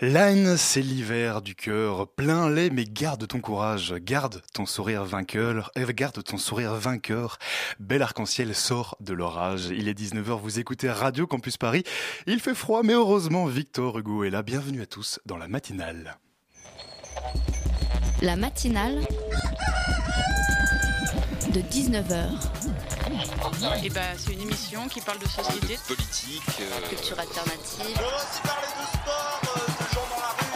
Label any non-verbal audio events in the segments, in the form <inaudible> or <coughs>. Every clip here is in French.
L'âne, c'est l'hiver du cœur, plein lait, mais garde ton courage, garde ton sourire vainqueur, euh, garde ton sourire vainqueur. Bel arc-en-ciel sort de l'orage. Il est 19h, vous écoutez Radio Campus Paris. Il fait froid, mais heureusement, Victor Hugo est là. Bienvenue à tous dans la matinale. La matinale de 19h. Et ben, c'est une émission qui parle de société, de politique, euh... culture alternative. On va aussi parler de sport, euh,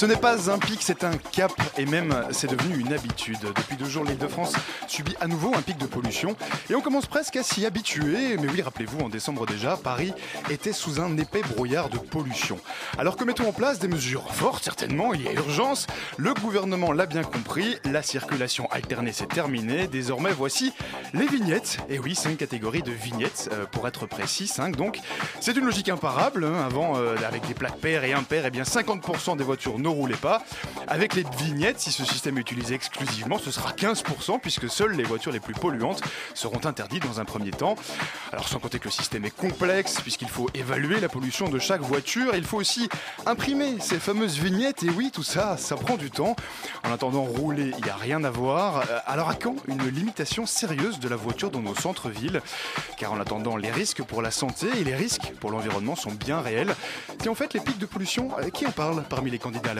Ce n'est pas un pic, c'est un cap et même c'est devenu une habitude. Depuis deux jours, l'île de France subit à nouveau un pic de pollution et on commence presque à s'y habituer. Mais oui, rappelez-vous, en décembre déjà, Paris était sous un épais brouillard de pollution. Alors que mettons en place des mesures fortes, certainement, il y a urgence. Le gouvernement l'a bien compris, la circulation alternée s'est terminée. Désormais, voici les vignettes. Et oui, cinq catégories de vignettes, euh, pour être précis, cinq donc. C'est une logique imparable. Hein. Avant, euh, avec des plaques paires et impaires, et eh bien 50% des voitures ne roulez pas. Avec les vignettes, si ce système est utilisé exclusivement, ce sera 15% puisque seules les voitures les plus polluantes seront interdites dans un premier temps. Alors sans compter que le système est complexe puisqu'il faut évaluer la pollution de chaque voiture, il faut aussi imprimer ces fameuses vignettes et oui, tout ça, ça prend du temps. En attendant, rouler, il n'y a rien à voir. Euh, alors à quand une limitation sérieuse de la voiture dans nos centres-villes? Car en attendant, les risques pour la santé et les risques pour l'environnement sont bien réels. Et en fait, les pics de pollution, euh, qui en parle parmi les candidats à la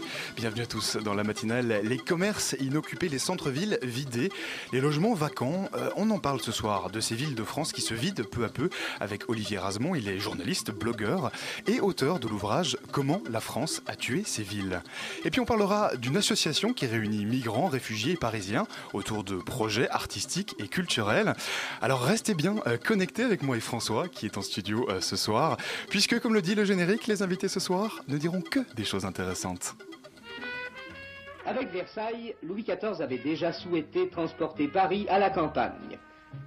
Bienvenue à tous dans la matinale. Les commerces inoccupés, les centres-villes vidés, les logements vacants. Euh, on en parle ce soir de ces villes de France qui se vident peu à peu avec Olivier Rasmont. Il est journaliste, blogueur et auteur de l'ouvrage Comment la France a tué ces villes. Et puis on parlera d'une association qui réunit migrants, réfugiés et parisiens autour de projets artistiques et culturels. Alors restez bien euh, connectés avec moi et François qui est en studio euh, ce soir, puisque comme le dit le générique, les invités ce soir ne diront que des choses intéressantes. Avec Versailles, Louis XIV avait déjà souhaité transporter Paris à la campagne.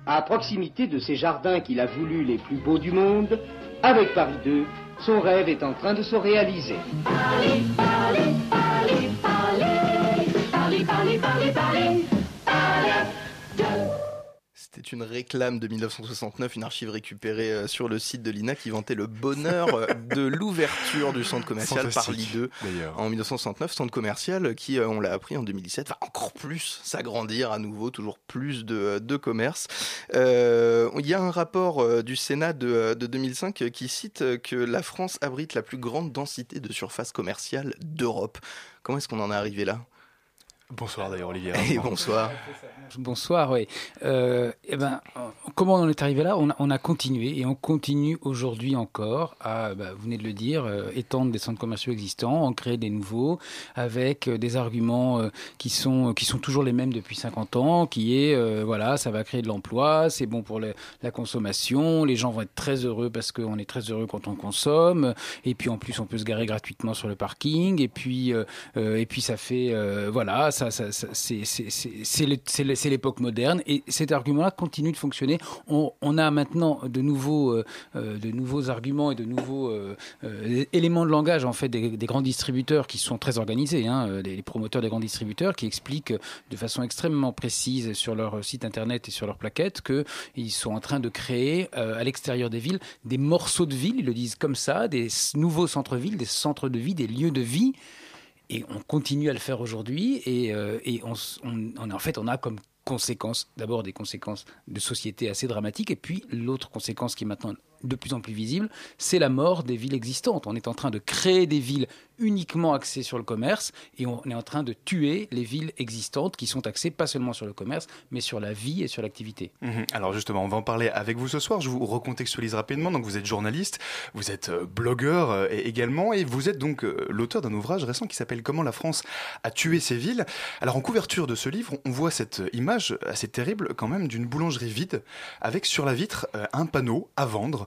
À proximité de ces jardins qu'il a voulu les plus beaux du monde, avec Paris II, son rêve est en train de se réaliser. C'est une réclame de 1969, une archive récupérée euh, sur le site de l'INA qui vantait le bonheur euh, de l'ouverture du centre commercial Paris 2 en 1969, centre commercial qui, euh, on l'a appris en 2017, va encore plus s'agrandir à nouveau, toujours plus de, de commerce. Il y a un rapport du Sénat de, de 2005 qui cite que la France abrite la plus grande densité de surface commerciale d'Europe. Comment est-ce qu'on en est arrivé là? Bonsoir d'ailleurs Olivier. <laughs> Et bonsoir. Bonsoir, oui. Euh, eh ben, comment on en est arrivé là? On a, on a, continué et on continue aujourd'hui encore à, bah, vous venez de le dire, euh, étendre des centres commerciaux existants, en créer des nouveaux, avec euh, des arguments euh, qui, sont, qui sont toujours les mêmes depuis 50 ans, qui est, euh, voilà, ça va créer de l'emploi, c'est bon pour le, la consommation, les gens vont être très heureux parce qu'on est très heureux quand on consomme, et puis en plus on peut se garer gratuitement sur le parking, et puis, et puis ça fait, voilà, ça, c'est l'époque moderne et cet argument-là continue de fonctionner. On, a maintenant de nouveaux, euh, euh de nouveaux arguments et de nouveaux euh, éléments de langage en fait des, grands distributeurs qui sont très organisés, hein, les, les, promoteurs des grands distributeurs qui expliquent de façon extrêmement précise sur leur site internet et sur leur plaquette qu'ils sont en train de créer à l'extérieur des villes des morceaux de ville, ils le disent comme ça, des nouveaux centres-villes, des centres de vie, des lieux de vie et on continue à le faire aujourd'hui. Et, euh, en fait, on a comme conséquence, d'abord des conséquences de société assez dramatiques, et puis l'autre conséquence qui est maintenant de plus en plus visible, c'est la mort des villes existantes. On est en train de créer des villes uniquement axées sur le commerce et on est en train de tuer les villes existantes qui sont axées pas seulement sur le commerce, mais sur la vie et sur l'activité. Mmh. Alors justement, on va en parler avec vous ce soir. Je vous recontextualise rapidement. Donc vous êtes journaliste, vous êtes euh, blogueur euh, également et vous êtes donc euh, l'auteur d'un ouvrage récent qui s'appelle Comment la France a tué ses villes. Alors en couverture de ce livre, on voit cette image assez terrible quand même d'une boulangerie vide avec sur la vitre un panneau à vendre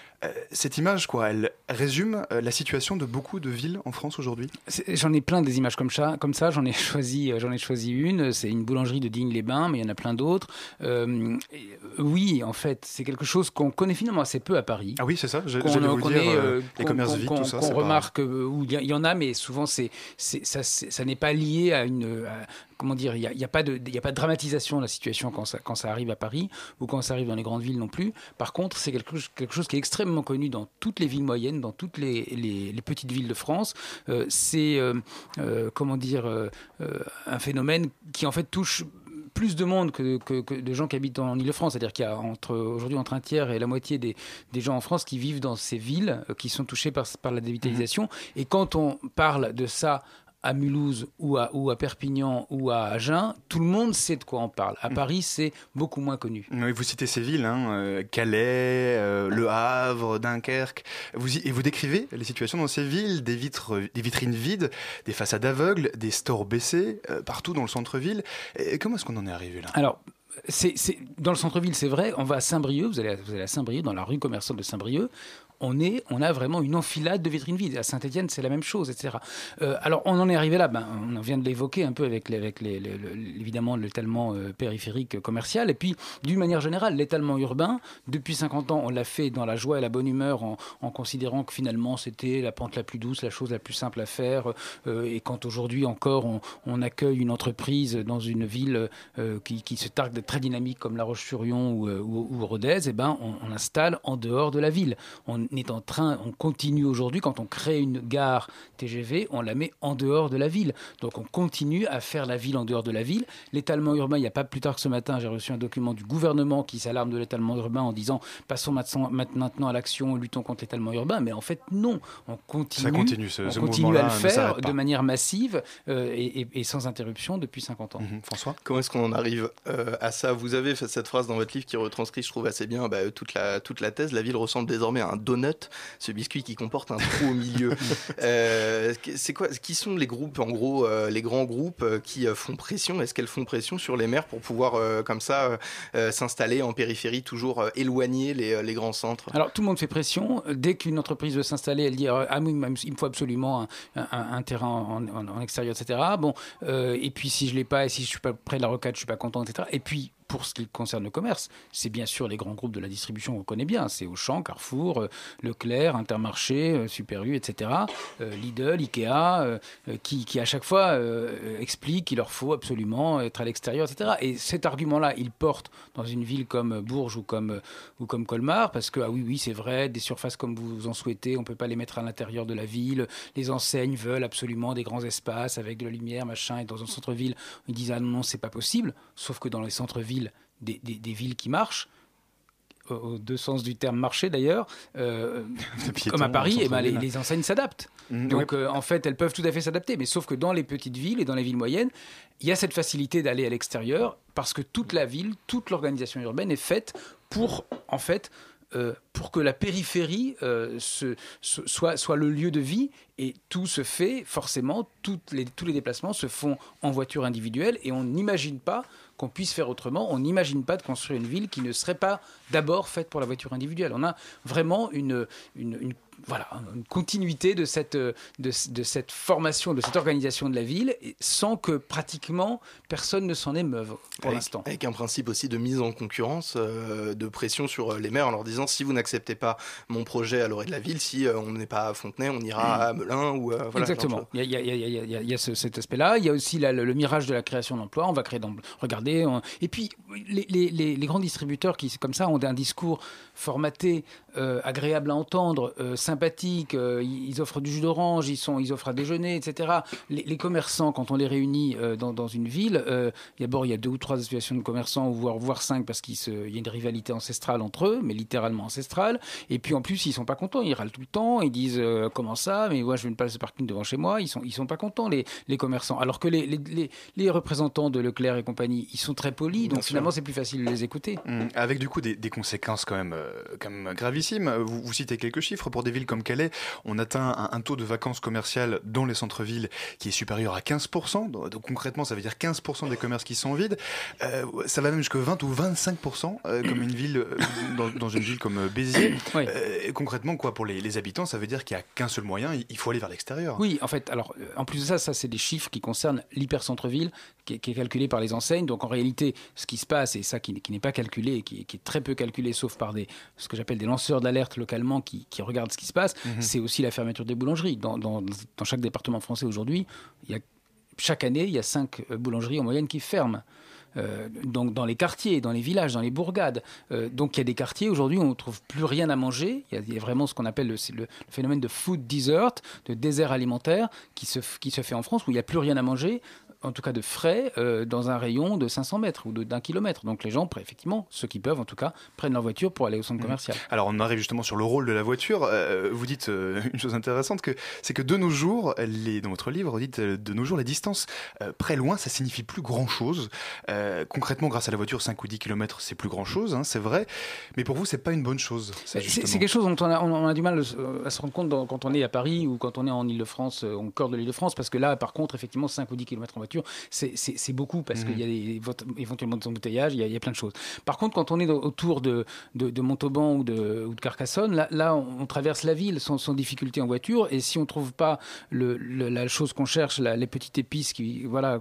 cette image, quoi, elle résume la situation de beaucoup de villes en France aujourd'hui? J'en ai plein des images comme ça. Comme ça, j'en ai choisi, j'en ai choisi une. C'est une boulangerie de Digne-les-Bains, mais il y en a plein d'autres. oui, en fait, c'est quelque chose qu'on connaît finalement assez peu à Paris. Ah oui, c'est ça. J'allais vous dire, les commerces vides, tout ça. Qu'on remarque où il y, en a, mais souvent c'est, ça, ça n'est pas lié à une, comment dire, il n'y a, pas de, a pas de dramatisation de la situation quand ça, quand ça arrive à Paris ou quand ça arrive dans les grandes villes non plus. Par contre, c'est quelque, quelque, chose qui est extrêmement connu dans toutes les villes moyennes, dans toutes les, les, petites villes de France. Euh, c'est, euh, euh, comment dire, un phénomène qui en fait touche plus de monde que, que, de gens qui habitent en Ile-de-France. C'est-à-dire qu'il y a entre, aujourd'hui entre un tiers et la moitié des, des, gens en France qui vivent dans ces villes qui sont touchées par, par la dévitalisation. Mmh. Et quand on parle de ça à Mulhouse ou à, ou à, Perpignan ou à Agen, tout le monde sait de quoi on parle. À mm. Paris, c'est beaucoup moins connu. vous citez ces villes, hein, euh, Calais, euh, Le Havre, Dunkerque, vous et vous décrivez les situations dans ces villes, des, vitres, des vitrines vides, des façades aveugles, des stores baissés, euh, partout dans le centre-ville. Comment est-ce qu'on en est arrivé là? Alors, c'est, dans le centre-ville, c'est vrai. On va à Saint-Brieuc, vous allez, vous allez à Saint-Brieuc, dans la rue commerçante de Saint-Brieuc on, est, on a vraiment une enfilade de vitrines vides. À Saint-Etienne, c'est la même chose, etc. Euh, alors, on en est arrivé là, ben, on vient de l'évoquer un peu avec, avec les, évidemment l'étalement euh, périphérique commercial. Et puis, d'une manière générale, l'étalement urbain, depuis 50 ans, on l'a fait dans la joie et la bonne humeur en, considérant que finalement, c'était la pente la plus douce, la chose la plus simple à faire. Euh, et quand aujourd'hui encore, on, accueille une entreprise dans une ville qui, se targue d'être très dynamique comme La Roche-sur-Yon ou, Rodez, eh ben, on, on, installe en dehors de la ville. Est en train, on continue aujourd'hui, quand on crée une gare TGV, on la met en dehors de la ville. Donc on continue à faire la ville en dehors de la ville. L'étalement urbain, il n'y a pas plus tard que ce matin, j'ai reçu un document du gouvernement qui s'alarme de l'étalement urbain en disant passons maintenant à l'action, luttons contre l'étalement urbain. Mais en fait, non, on continue, continue, on continue à le faire de manière massive euh, et, sans interruption depuis 50 ans. Mhm. François? Comment est-ce qu'on en arrive euh, à ça? Vous avez fait cette phrase dans votre livre qui retranscrit, je trouve assez bien, bah, toute, la, toute la thèse. La ville ressemble désormais à un donut ce biscuit qui comporte un trou au milieu. <laughs> Euh, c'est quoi Qui sont les groupes, en gros, euh, les grands groupes euh, qui font pression? Est-ce qu'elles font pression sur les maires pour pouvoir, comme ça, s'installer en périphérie, toujours éloigner les, les, grands centres? Alors, tout le monde fait pression. Dès qu'une entreprise veut s'installer, elle dit Ah, il me faut absolument un, terrain en, extérieur, etc. Bon, et puis si je l'ai pas, et si je suis pas près de la requête, je suis pas content, etc. Et puis, pour ce qui concerne le commerce, c'est bien sûr les grands groupes de la distribution qu'on connaît bien. C'est Auchan, Carrefour, euh, Leclerc, Intermarché, euh, Super U, etc. Euh, Lidl, Ikea, qui, qui, à chaque fois expliquent qu'il leur faut absolument être à l'extérieur, etc. Et cet argument-là, il porte dans une ville comme Bourges ou comme, ou comme Colmar, parce que, ah oui, oui, c'est vrai, des surfaces comme vous en souhaitez, on ne peut pas les mettre à l'intérieur de la ville. Les enseignes veulent absolument des grands espaces avec de la lumière, machin. Et dans un centre-ville, ils disent, ah non, non, c'est pas possible. Sauf que dans les centres-villes, des, villes qui marchent, aux deux sens du terme marché d'ailleurs, euh, <laughs> comme à Paris, et eh ben, les, enseignes s'adaptent. Mmh, Donc euh, en fait, elles peuvent tout à fait s'adapter, mais sauf que dans les petites villes et dans les villes moyennes, il y a cette facilité d'aller à l'extérieur parce que toute la ville, toute l'organisation urbaine est faite pour en fait euh, pour que la périphérie soit, soit le lieu de vie et tout se fait forcément, tous les déplacements se font en voiture individuelle et on n'imagine pas qu'on puisse faire autrement. On n'imagine pas de construire une ville qui ne serait pas d'abord faite pour la voiture individuelle. On a vraiment une voilà, une continuité de cette, de, de, cette formation, de cette organisation de la ville, sans que pratiquement personne ne s'en émeuve pour l'instant. Avec un principe aussi de mise en concurrence, euh, de pression sur euh, les maires en leur disant si vous n'acceptez pas mon projet à l'orée de la ville, si euh, on n'est pas à Fontenay, on ira à Melun ou voilà, Exactement. Il y a, y a, y a cet aspect-là. Il y a aussi le, mirage de la création d'emplois. On va créer dans, regardez. Et puis les, les, les, grands distributeurs qui comme ça ont un discours formaté, agréable à entendre, sympathiques, euh, ils offrent du jus d'orange, ils, sont, ils offrent à déjeuner, etc. Les, commerçants, quand on les réunit euh, dans, dans, une ville, euh, d'abord il y a deux ou trois associations de commerçants, voire, voire cinq, parce qu'il y a une rivalité ancestrale entre eux, mais littéralement ancestrale. Et puis en plus, ils sont pas contents, ils râlent tout le temps, ils disent comment ça, mais moi je veux une place de parking devant chez moi, ils sont, ils sont pas contents, les, les commerçants. Alors que les, les, les, représentants de Leclerc et compagnie, ils sont très polis, donc finalement c'est plus facile de les écouter. Mmh. Avec du coup des, des conséquences quand même, quand même gravissimes. Vous, vous, citez quelques chiffres. Pour des villes comme Calais, on atteint un, un taux de vacances commerciales dans les centres-villes qui est supérieur à 15%. Donc, concrètement, ça veut dire 15% des commerces qui sont vides. Euh, ça va même jusqu'à 20 ou 25% euh, comme une ville, dans, dans, une ville comme Béziers. <coughs> concrètement, quoi, pour les, les habitants, ça veut dire qu'il n'y a qu'un seul moyen, il faut aller vers l'extérieur. Oui, en fait, alors en plus de ça, ça c'est des chiffres qui concernent l'hypercentre-ville, qui, qui, est calculé par les enseignes. Donc en réalité, ce qui se passe, et ça qui, n'est pas calculé, qui, qui, est très peu calculé, sauf par des, ce que j'appelle des lanceurs d'alerte localement qui, regardent ce qui se passe, mhm. c'est aussi la fermeture des boulangeries. Dans, dans, dans chaque département français aujourd'hui, il y a, chaque année, il y a cinq euh, boulangeries en moyenne qui ferment. Euh, donc dans les quartiers, dans les villages, dans les bourgades. Euh, donc il y a des quartiers aujourd'hui où on ne trouve plus rien à manger. Il y a, vraiment ce qu'on appelle le, le, phénomène de food desert, de désert alimentaire, qui se, qui se fait en France, où il n'y a plus rien à manger en tout cas de frais euh, dans un rayon de 500 mètres ou d'un kilomètre. Donc les gens, effectivement, ceux qui peuvent en tout cas, prennent leur voiture pour aller au centre mmh. commercial. Alors on arrive justement sur le rôle de la voiture. Euh, vous dites euh, <laughs> une chose intéressante, que c'est que de nos jours, les, dans votre livre, vous dites de nos jours, la distance près loin, ça signifie plus grand-chose. concrètement, grâce à la voiture, 5 ou 10 kilomètres, c'est plus grand-chose, hein, c'est vrai. Mais pour vous, c'est pas une bonne chose. C'est quelque chose dont on a, on a, du mal à se rendre compte quand on est à Paris ou quand on est en Ile-de-France, au cœur de l'Île-de-France, parce que là, par contre, effectivement, 5 ou 10 kilomètres en c'est beaucoup parce qu'il y a mhm. éventuellement des embouteillages, il y, a, il y, a, plein de choses. Par contre, quand on est autour de, de, Montauban ou de, ou de Carcassonne, là, là on, traverse la ville sans, sans, difficulté en voiture et si on ne trouve pas le, la chose qu'on cherche, les petites épices qui, voilà,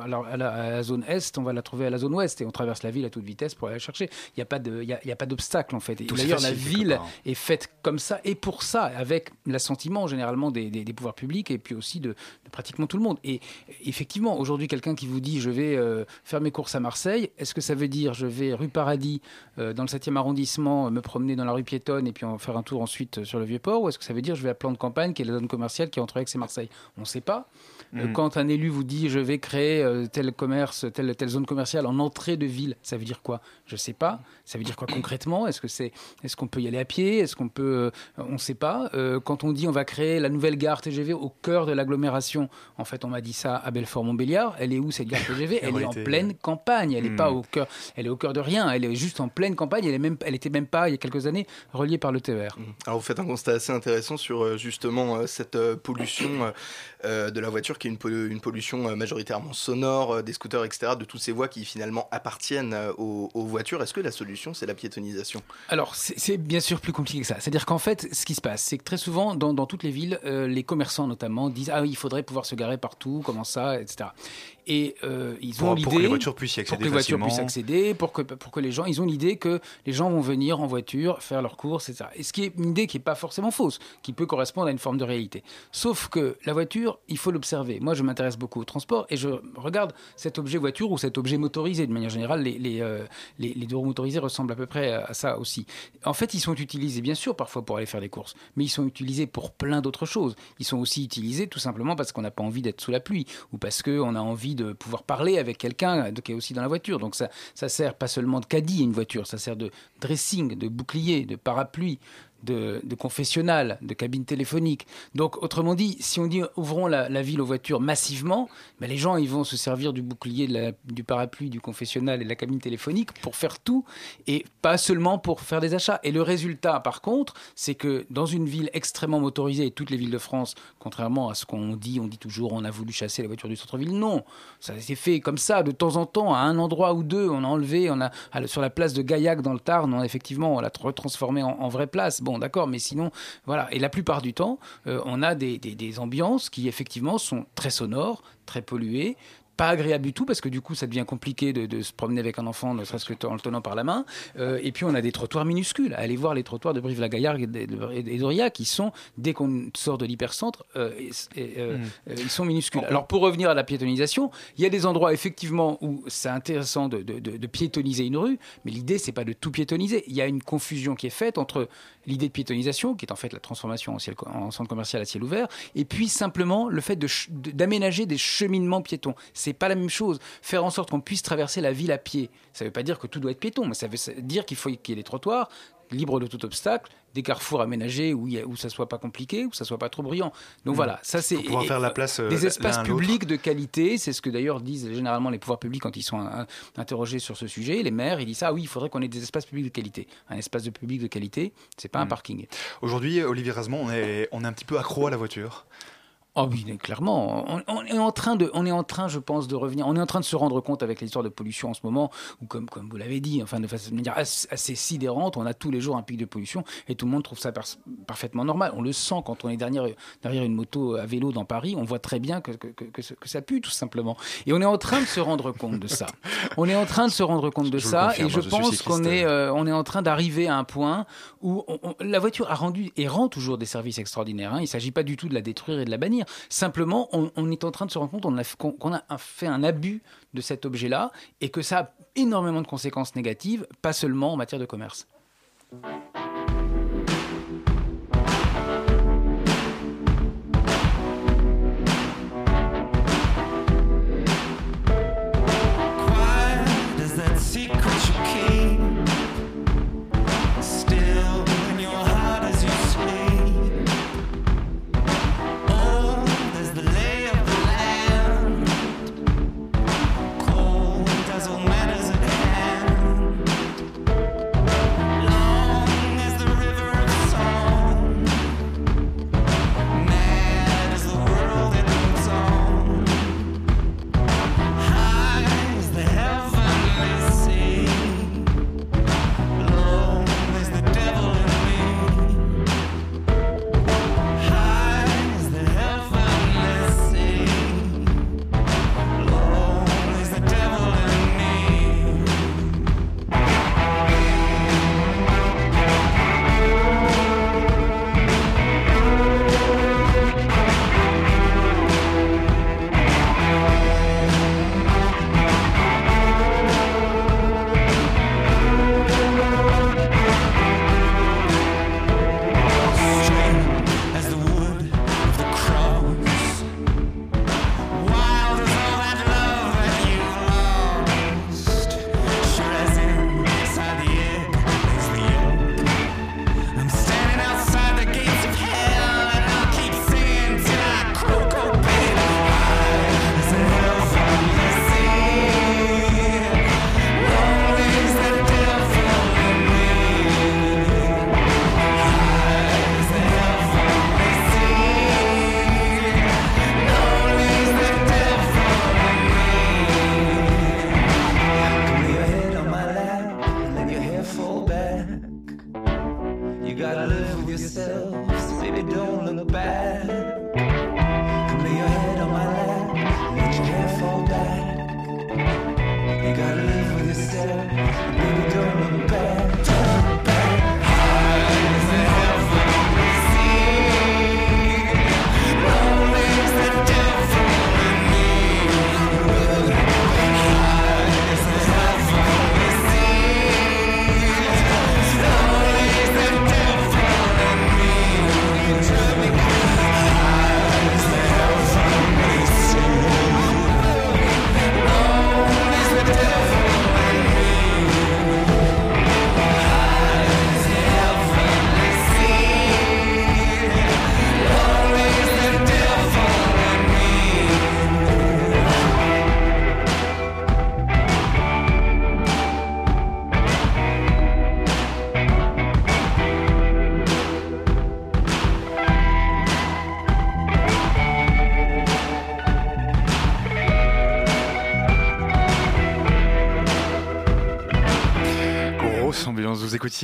alors à, la, zone est, on va la trouver à la zone ouest et on traverse la ville à toute vitesse pour aller la chercher. Il n'y a pas de, il y a, pas d'obstacle en fait. D'ailleurs, la ville est faite comme ça et pour ça, avec l'assentiment généralement des, des, pouvoirs publics et puis aussi de, de pratiquement tout le monde. Et effectivement, aujourd'hui, quelqu'un qui vous dit je vais euh, faire mes courses à Marseille, est-ce que ça veut dire je vais rue Paradis euh, dans le 7e arrondissement me promener dans la rue piétonne et puis en faire un tour ensuite euh, sur le Vieux-Port ou est-ce que ça veut dire je vais à Plan de Campagne qui est la zone commerciale qui est entre Aix et Marseille? On ne sait pas. Mm. Quand un élu vous dit je vais créer tel commerce, telle, telle zone commerciale en entrée de ville, ça veut dire quoi? Je ne sais pas. Ça veut dire quoi concrètement? Est-ce que c'est est-ce qu'on peut y aller à pied? Est-ce qu'on peut On ne sait pas. quand on dit on va créer la nouvelle gare TGV au cœur de l'agglomération, en fait on m'a dit ça à Belfort-Montbéliard. Elle est où cette gare TGV Elle est en pleine campagne. Elle n'est pas hmm. au cœur. Elle est au cœur de rien. Elle est juste en pleine campagne. Elle est même. Elle était même pas il y a quelques années reliée par le TER. Hmm. Alors vous faites un constat assez intéressant sur euh, justement euh, cette euh, pollution de la voiture qui est une, une pollution majoritairement sonore des scooters etc. De toutes ces voies qui finalement appartiennent aux, voitures. Est-ce que la solution c'est la piétonisation Alors c'est bien sûr plus compliqué que ça. C'est-à-dire qu'en fait ce qui se passe c'est que très souvent dans, toutes les villes les commerçants notamment disent ah il faudrait pouvoir se garer partout comment ça etc. Et euh, ils ont l'idée pour que les voitures puissent y accéder, pour que les voitures puissent accéder, pour que pour que les gens, ils ont l'idée que les gens vont venir en voiture faire leurs courses, etc. Et ce qui est une idée qui est pas forcément fausse, qui peut correspondre à une forme de réalité. Sauf que la voiture, il faut l'observer. Moi, je m'intéresse beaucoup au transport et je regarde cet objet voiture ou cet objet motorisé. De manière générale, les les, euh, les, les deux roues motorisées ressemblent à peu près à ça aussi. En fait, ils sont utilisés bien sûr parfois pour aller faire des courses, mais ils sont utilisés pour plein d'autres choses. Ils sont aussi utilisés tout simplement parce qu'on n'a pas envie d'être sous la pluie ou parce qu'on a envie de pouvoir parler avec quelqu'un qui est aussi dans la voiture. Donc ça, ça sert pas seulement de caddie une voiture, ça sert de dressing, de bouclier, de parapluie, de, confessionnal, de cabine téléphonique. Donc, autrement dit, si on dit ouvrons la, ville aux voitures massivement, ben les gens ils vont se servir du bouclier, du parapluie, du confessionnal et de la cabine téléphonique pour faire tout et pas seulement pour faire des achats. Et le résultat, par contre, c'est que dans une ville extrêmement motorisée, et toutes les villes de France, contrairement à ce qu'on dit, on dit toujours on a voulu chasser les voitures du centre-ville. Non, ça s'est fait comme ça, de temps en temps, à un endroit ou deux, on a enlevé, on a sur la place de Gaillac dans le Tarn, on a effectivement on l'a retransformé en, en vraie place d'accord, mais sinon, voilà. Et la plupart du temps, euh, on a des, des, ambiances qui, effectivement, sont très sonores, très polluées, pas agréable du tout parce que du coup ça devient compliqué de, se promener avec un enfant ne serait-ce que en le tenant par la main. Euh, et puis on a des trottoirs minuscules. Allez voir les trottoirs de Brive-la-Gaillarde et d'Oria qui sont dès qu'on sort de l'hypercentre euh, euh, hmm. ils sont minuscules. Alors pour revenir à la piétonisation il y a des endroits effectivement où c'est intéressant de, de, piétoniser une rue mais l'idée c'est pas de tout piétoniser. Il y a une confusion qui est faite entre l'idée de piétonisation qui est en fait la transformation en, en centre commercial à ciel ouvert et puis simplement le fait d'aménager des cheminements piétons c'est c'est pas la même chose. Faire en sorte qu'on puisse traverser la ville à pied, ça ne veut pas dire que tout doit être piéton, mais ça veut dire qu'il faut qu'il y ait des trottoirs libre de tout obstacle, des carrefours aménagés où, il où ça soit pas compliqué, où ça soit pas trop bruyant. Donc mm. voilà, ça c'est pouvoir faire la place des espaces publics de qualité. C'est ce que d'ailleurs disent généralement les pouvoirs publics quand ils sont interrogés sur ce sujet. Les maires, ils disent ah oui, il faudrait qu'on ait des espaces publics de qualité. Un espace de public de qualité, c'est pas un mm. parking. Aujourd'hui, Olivier Rasmont, on est, on est un petit peu accro à la voiture. Oh oui, clairement. On, est en train de, on est en train, je pense, de revenir. On est en train de se rendre compte avec l'histoire de pollution en ce moment, où comme, comme vous l'avez dit, enfin de façon manière assez, sidérante, on a tous les jours un pic de pollution et tout le monde trouve ça parfaitement normal. On le sent quand on est derrière, derrière une moto à vélo dans Paris, on voit très bien que, que, que, ça pue tout simplement. Et on est en train de se rendre compte de ça. On est en train de se rendre compte de ça et je, pense qu'on est, euh, on est en train d'arriver à un point où la voiture a rendu et rend toujours des services extraordinaires. Hein. Il ne s'agit pas du tout de la détruire et de la bannir. Simplement, on, est en train de se rendre compte qu'on a, fait un abus de cet objet-là et que ça a énormément de conséquences négatives, pas seulement en matière de commerce.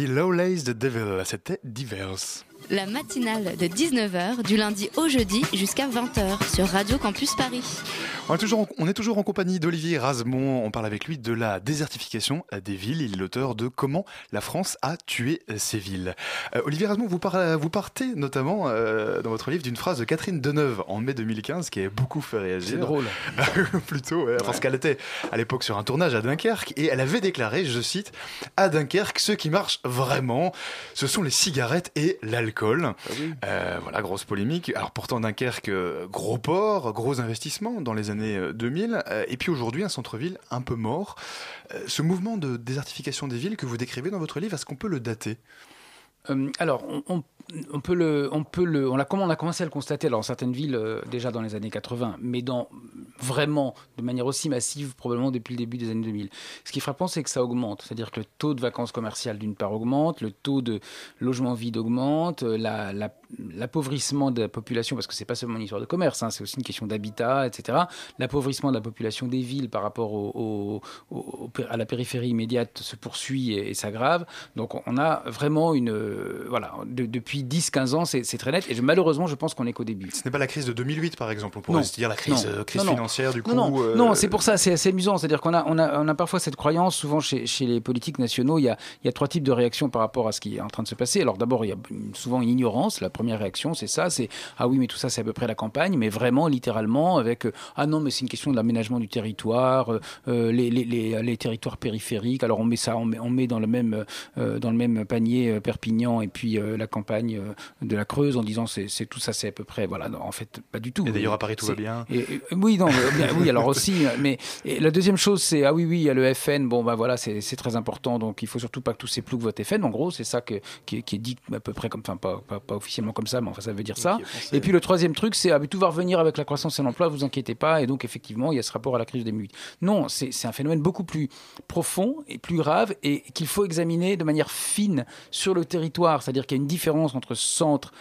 Low Lace the Devil, c'était Divers. La matinale de 19h du lundi au jeudi jusqu'à 20h sur Radio Campus Paris. On est toujours en, on est toujours en compagnie d'Olivier Rasmont. On parle avec lui de la désertification des villes. Il est l'auteur de Comment la France a tué ses villes. Euh, Olivier Rasmont, vous, vous, partez notamment euh, dans votre livre d'une phrase de Catherine Deneuve en mai 2015 qui a beaucoup fait réagir. C'est drôle. <laughs> Plutôt, parce qu'elle était à l'époque sur un tournage à Dunkerque et elle avait déclaré, je cite, à Dunkerque, ce qui marche vraiment, ce sont les cigarettes et l'alcool. Ah euh, voilà, grosse polémique. Alors pourtant Dunkerque, gros port, gros investissement dans les années 2000, euh, euh, et puis aujourd'hui un centre-ville un peu mort. Euh, ce mouvement de désertification des villes que vous décrivez dans votre livre, est-ce qu'on peut le dater? Alors, on, on peut le, on peut le, on a, on a commencé à le constater dans certaines villes euh, déjà dans les années 80, mais dans vraiment de manière aussi massive probablement depuis le début des années 2000. Ce qui est frappant, c'est que ça augmente, c'est-à-dire que le taux de vacances commerciales d'une part augmente, le taux de logement vide augmente, euh, l'appauvrissement de la population, parce que c'est pas seulement une histoire de commerce, hein, c'est aussi une question d'habitat, etc. L'appauvrissement de la population des villes par rapport au, à la périphérie immédiate se poursuit et, s'aggrave. Donc on a vraiment une, euh, voilà, depuis 10-15 ans, c'est très net. Et malheureusement, je pense qu'on est qu'au début. Ce n'est pas la crise de 2008, par exemple. On pourrait se dire la crise, euh, crise financière, du coup. Euh, non, c'est pour ça, c'est assez amusant. C'est-à-dire qu'on a, on a, on a parfois cette croyance, souvent chez, chez les politiques nationaux, il y, a, il y a trois types de réactions par rapport à ce qui est en train de se passer. Alors d'abord, il y a souvent une ignorance. La première réaction, c'est ça c'est ah oui, mais tout ça, c'est à peu près la campagne. Mais vraiment, littéralement, avec euh, ah non, mais c'est une question de l'aménagement du territoire, les, les, les, les, territoires périphériques. Alors on met ça, on met, on met dans, le même, dans le même panier Perpignan et puis la campagne euh, de la Creuse en disant c'est tout ça, c'est à peu près. Voilà, en fait, pas du tout. Et d'ailleurs, à Paris, tout va bien. oui, non, oui, alors aussi. Mais la deuxième chose, c'est ah oui, oui, il y a le FN. Bon, bah voilà, c'est très important. Donc, il faut surtout pas que tous ces ploucs votent FN. En gros, c'est ça que, qui, est dit à peu près comme, enfin, pas, pas, officiellement comme ça, mais enfin, ça veut dire ça. Et puis le troisième truc, c'est ah, tout va revenir avec la croissance et l'emploi. Vous inquiétez pas. Et donc, effectivement, il y a ce rapport à la crise des 2008. Non, c'est un phénomène beaucoup plus profond et plus grave et qu'il faut examiner de manière fine sur le territoire. C'est-à-dire qu'il y a une différence entre centre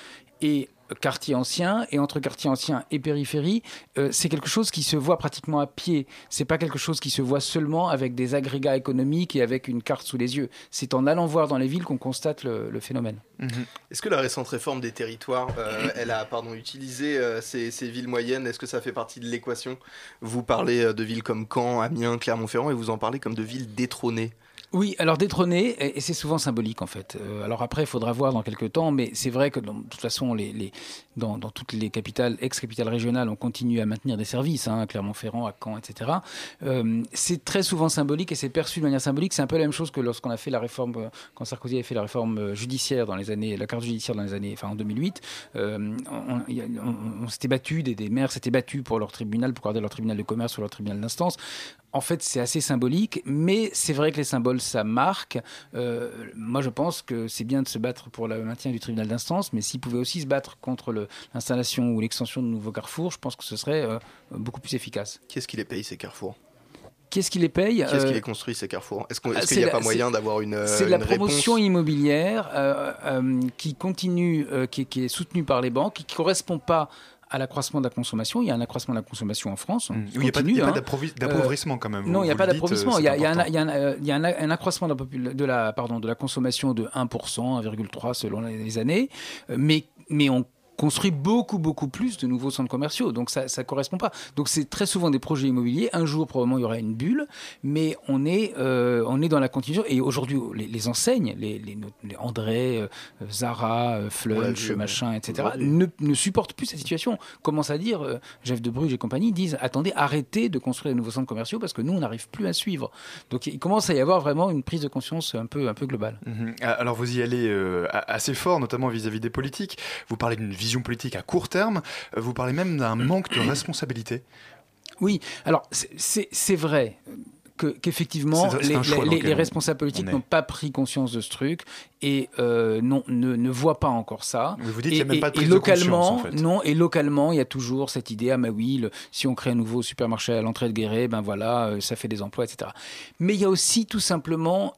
et quartier ancien et entre quartier ancien et périphérie, euh, c'est quelque chose qui se voit pratiquement à pied. C'est pas quelque chose qui se voit seulement avec des agrégats économiques et avec une carte sous les yeux. C'est en allant voir dans les villes qu'on constate le, phénomène. Mhm. Est-ce que la récente réforme des territoires, euh, elle a pardon utilisé euh, ces, ces, villes moyennes? Est-ce que ça fait partie de l'équation? Vous parlez de villes comme Caen, Amiens, Clermont-Ferrand et vous en parlez comme de villes détrônées. Oui, alors détrôner, et, c'est souvent symbolique en fait. Euh, alors après, il faudra voir dans quelques temps, mais c'est vrai que de toute façon, dans, toutes les capitales, ex-capitales régionales, on continue à maintenir des services, hein, Clermont-Ferrand, à Caen, etc. Euh, c'est très souvent symbolique et c'est perçu de manière symbolique. C'est un peu la même chose que lorsqu'on a fait la réforme, quand Sarkozy avait fait la réforme judiciaire dans les années, la carte judiciaire dans les années, enfin en 2008. Euh, on, s'était battu, des, des maires s'étaient battus pour leur tribunal, pour garder leur tribunal de commerce ou leur tribunal d'instance en fait, c'est assez symbolique, mais c'est vrai que les symboles, ça marque. Euh, moi, je pense que c'est bien de se battre pour le maintien du tribunal d'instance, mais s'ils pouvaient aussi se battre contre l'installation ou l'extension de nouveaux carrefours, je pense que ce serait euh, beaucoup plus efficace. Qui est-ce qui les paye, ces carrefours Qu'est-ce qui les paye? Qui est-ce qui euh, les construit ces carrefours Est-ce qu'il n'y a pas moyen d'avoir une C'est de la promotion immobilière qui continue, qui, qui, est soutenue par les banques, qui ne correspond pas à l'accroissement de la consommation. Il y a un accroissement de la consommation en France. Mmh. il n'y a pas, hein. d'appauvrissement quand même. non, il n'y a pas d'appauvrissement. Il y a, un, accroissement de la, pardon, de la consommation de 1%, 1,3% selon les années. Mais, mais on construit beaucoup, beaucoup plus de nouveaux centres commerciaux. Donc ça ne correspond pas. Donc c'est très souvent des projets immobiliers. Un jour, probablement, il y aura une bulle, mais on est, euh, on est dans la continuation. Et aujourd'hui, les, enseignes, les, les, André, euh, Zara, euh, Flunch, machin, etc., ne, ne, supportent plus cette situation. Commence à dire, Jeff de Bruges et compagnie disent, attendez, arrêtez de construire des nouveaux centres commerciaux parce que nous, on n'arrive plus à suivre. Donc il commence à y avoir vraiment une prise de conscience un peu, un peu globale. Mhm. Alors vous y allez assez fort, notamment vis-à-vis -vis des politiques. Vous parlez d'une vision politique à court terme. Euh, vous parlez même d'un manque de responsabilité. Oui, alors c'est vrai qu'effectivement, les, responsables politiques n'ont pas pris conscience de ce truc et euh, non, ne, ne voient pas encore ça. vous dites qu'il n'y a même pas de prise localement, de conscience, Non, et localement, il y a toujours cette idée, ah bah oui, si on crée un nouveau supermarché à l'entrée de Guéret, ben voilà, euh, ça fait des emplois, etc. Mais il y a aussi tout simplement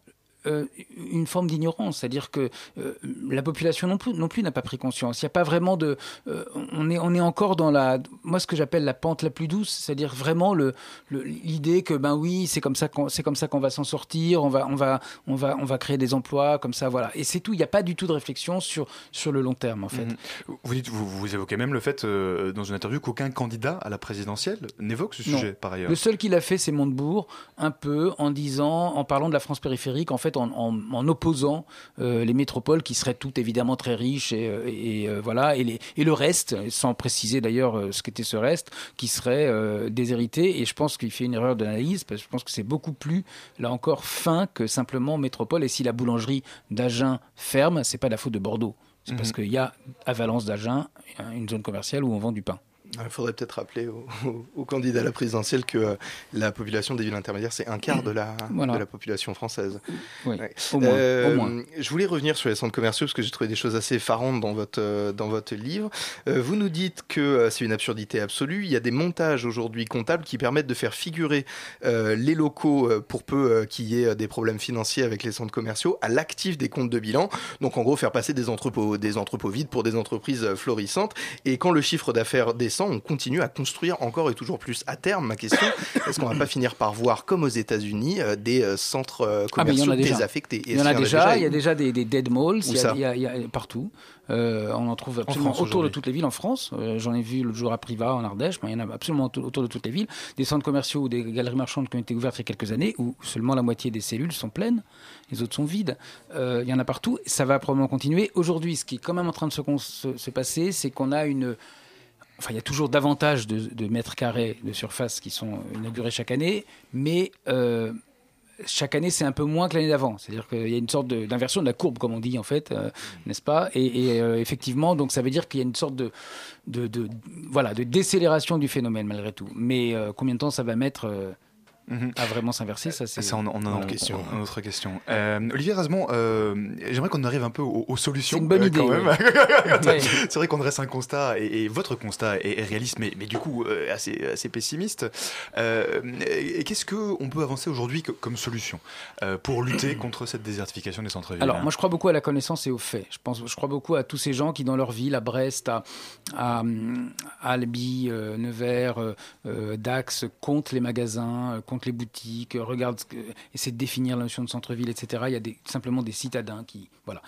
une forme d'ignorance, c'est-à-dire que euh, la population non plus non plus n'a pas pris conscience. Il n'y a pas vraiment de, euh, on est on est encore dans la, moi ce que j'appelle la pente la plus douce, c'est-à-dire vraiment le l'idée que ben oui c'est comme ça qu'on c'est comme ça qu'on va s'en sortir, on va on va on va on va créer des emplois comme ça voilà et c'est tout. Il n'y a pas du tout de réflexion sur sur le long terme en fait. Mhm. Vous dites vous, vous, évoquez même le fait dans une interview qu'aucun candidat à la présidentielle n'évoque ce sujet par ailleurs. Le seul qui l'a fait c'est Montebourg un peu en disant en parlant de la France périphérique en fait en, opposant euh, les métropoles qui seraient toutes évidemment très riches et, euh, euh, voilà et, les, et, le reste, sans préciser d'ailleurs ce qu'était ce reste, qui serait déshérité. Et je pense qu'il fait une erreur d'analyse parce que je pense que c'est beaucoup plus là encore fin que simplement métropole. Et si la boulangerie d'Agen ferme, c'est pas la faute de Bordeaux. C'est parce mhm. qu'il y a à Valence d'Agen une zone commerciale où on vend du pain. Il faudrait peut-être rappeler aux, candidats à la présidentielle que euh, la population des villes intermédiaires, c'est un quart de la, <clears throat> de la population française. Oui, au, moins, euh, Je voulais revenir sur les centres commerciaux parce que j'ai trouvé des choses assez effarantes dans votre, euh, dans votre livre. vous nous dites que c'est une absurdité absolue. Il y a des montages aujourd'hui comptables qui permettent de faire figurer les locaux, pour peu qu'il y ait des problèmes financiers avec les centres commerciaux, à l'actif des comptes de bilan. Donc en gros, faire passer des entrepôts, des entrepôts vides pour des entreprises florissantes. Et quand le chiffre d'affaires on continue à construire encore et toujours plus. À terme, ma question, <coughs> est-ce qu'on va pas finir par voir, comme aux États-Unis, euh, des euh, centres euh, ah, commerciaux désaffectés? Il y en a déjà, il y a déjà des, dead malls, il y, a, il y, a, partout. on en trouve absolument autour de toutes les villes en France. J'en ai vu le jour à Priva en Ardèche, il y en a absolument autour de toutes les villes. Des centres commerciaux ou des galeries marchandes qui ont été ouvertes il y a quelques années, où seulement la moitié des cellules sont pleines, les autres sont vides. il y en a partout. Ça va probablement continuer. Aujourd'hui, ce qui est quand même en train de se, se passer, c'est qu'on a une Enfin, il y a toujours davantage de, mètres carrés de surface qui sont inaugurés chaque année, mais euh, chaque année, c'est un peu moins que l'année d'avant. C'est-à-dire qu'il y a une sorte d'inversion de, la courbe, comme on dit, en fait, euh, n'est-ce pas? Et, euh, effectivement, donc ça veut dire qu'il y a une sorte de, voilà, de décélération du phénomène, malgré tout. Mais combien de temps ça va mettre Mhm. à vraiment s'inverser Ça, c'est on, on, a une, question. une autre question. Euh, Olivier Rasmont, euh, j'aimerais qu'on arrive un peu aux, solutions. C'est une bonne euh, idée. <laughs> c'est vrai qu'on dresse un constat, et, votre constat est, réaliste, mais, mais, du coup assez, assez pessimiste. Qu'est-ce qu'on peut avancer aujourd'hui comme solution pour lutter <clears throat> contre cette désertification des centres-villes? Alors, moi, je crois beaucoup à la connaissance et aux faits. Je, pense, je crois beaucoup à tous ces gens qui, dans leur ville, à Brest, à, à, à Albi, Nevers, Dax, comptent les magasins, comptent les boutiques, euh, regarde, essaie de définir la notion de centre-ville, etc. Il y a des, simplement des citadins qui, voilà.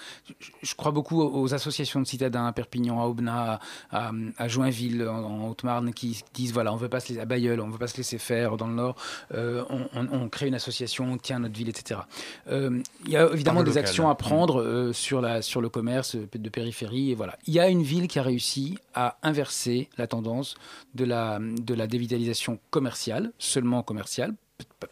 Je, crois beaucoup aux associations de citadins à Perpignan, à Aubenas, à, Joinville, en, Haute-Marne, qui disent voilà, on veut pas se laisser, à Bayeul, on veut pas se laisser faire dans le Nord. Euh, on, crée une association, on tient notre ville, etc. Euh, il y a évidemment des actions à prendre sur la sur le commerce de périphérie et voilà. Il y a une ville qui a réussi à inverser la tendance de la de la dévitalisation commerciale, seulement commerciale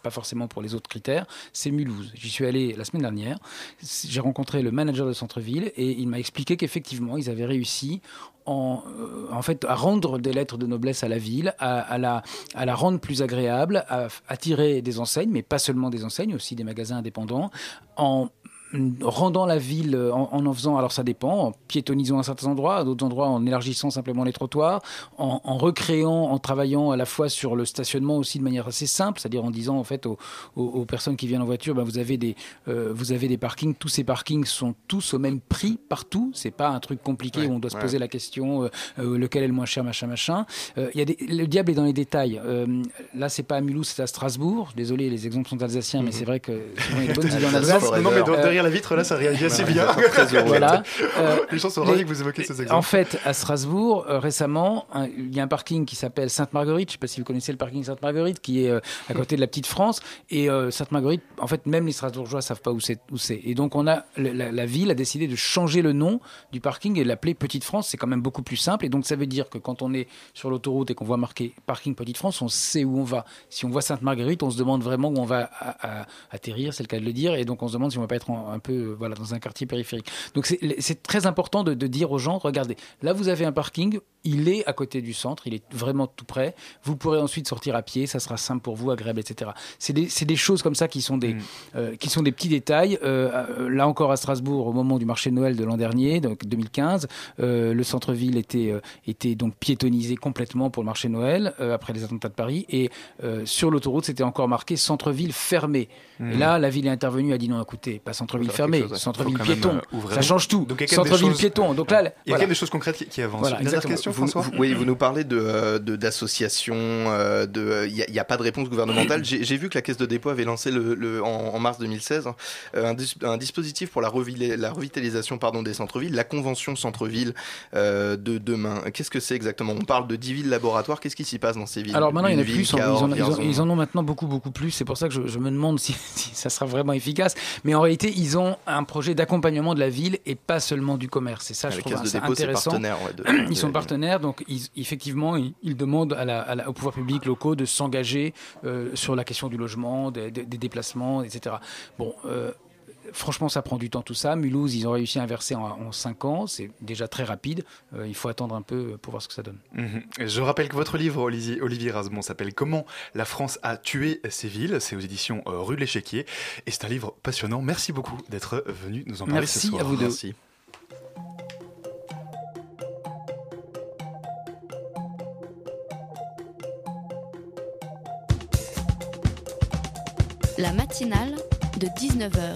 pas forcément pour les autres critères, c'est Mulhouse. J'y suis allé la semaine dernière. J'ai rencontré le manager de centre-ville et il m'a expliqué qu'effectivement, ils avaient réussi en, euh, en, fait, à rendre des lettres de noblesse à la ville, à, la, à la rendre plus agréable, à attirer des enseignes, mais pas seulement des enseignes, aussi des magasins indépendants, en rendant la ville en, en, faisant, alors ça dépend, en piétonisant à certains endroits, à d'autres endroits en élargissant simplement les trottoirs, en, en, recréant, en travaillant à la fois sur le stationnement aussi de manière assez simple, c'est-à-dire en disant en fait aux, aux, personnes qui viennent en voiture, ben vous avez des euh, vous avez des parkings, tous ces parkings sont tous au même prix partout, c'est pas un truc compliqué où on doit se poser la question euh, euh, lequel est le moins cher machin machin. Il y a des, le diable est dans les détails. là c'est pas à Mulhouse, c'est à Strasbourg. Désolé, les exemples sont alsaciens, mais mhm. c'est vrai que <laughs> en Alsace la vitre, là, ça réagit assez bien. voilà. <laughs> Euh, les gens sont ravis que vous évoquiez ces exemples. En fait, à Strasbourg, euh, récemment, il y a un parking qui s'appelle Sainte-Marguerite. Je ne sais pas si vous connaissez le parking Sainte-Marguerite, qui est euh, à côté de la Petite France. Et Sainte-Marguerite, en fait, même les Strasbourgeois ne savent pas où c'est. Et donc, on a, la, ville a décidé de changer le nom du parking et de l'appeler Petite France. C'est quand même beaucoup plus simple. Et donc, ça veut dire que quand on est sur l'autoroute et qu'on voit marqué parking Petite France, on sait où on va. Si on voit Sainte-Marguerite, on se demande vraiment où on va atterrir, c'est le cas de le dire. Et donc, on se demande si on va pas être en, un peu voilà, dans un quartier périphérique. Donc c'est très important de, dire aux gens, regardez, là vous avez un parking, il est à côté du centre, il est vraiment tout près. Vous pourrez ensuite sortir à pied, ça sera simple pour vous, agréable, etc. C'est des, des, choses comme ça qui sont des, mm. euh, qui sont des petits détails. Euh, euh, là encore à Strasbourg, au moment du marché de Noël de l'an dernier, donc 2015, le centre-ville était, était donc piétonisé complètement pour le marché de Noël après les attentats de Paris. Et sur l'autoroute, c'était encore marqué centre-ville fermé. Et mm. là, la ville est intervenue, a dit non, écoutez, pas centre-ville fermé, centre-ville piéton. Ça change tout. Centre-ville piéton. Donc là, il y a quand même des choses concrètes qui, avancent. Voilà, question vous, oui, vous nous parlez de euh, d'associations, euh, de il n'y a, pas de réponse gouvernementale. J'ai vu que la Caisse de dépôt avait lancé le, en, mars 2016 euh, un, dispositif pour la, la revitalisation pardon, des centres-villes, la convention centre-ville de demain. Qu'est-ce que c'est exactement? On parle de 10 villes laboratoires. Qu'est-ce qui s'y passe dans ces villes? Alors maintenant, il y en a plus. ils, en, ont maintenant beaucoup, beaucoup plus. C'est pour ça que je, me demande <laughs> si, ça sera vraiment efficace. Mais en réalité, ils ont un projet d'accompagnement de la ville et pas seulement du commerce. Et ça, je trouve intéressant. <clears throat> ils sont partenaires donc effectivement, ils, demandent à la, au pouvoir public locaux de s'engager euh, sur la question du logement, des, déplacements, etc. Bon, euh, franchement, ça prend du temps tout ça. Mulhouse, ils ont réussi à inverser en, 5 ans. C'est déjà très rapide. il faut attendre un peu pour voir ce que ça donne. Mhm. Je rappelle que votre livre, Olivier, Olivier Rasmont, s'appelle Comment la France a tué ses villes. C'est aux éditions Rue de l'Échiquier. Et c'est un livre passionnant. Merci beaucoup d'être venu nous en parler Merci ce soir. à vous deux. Merci. La matinale de 19h,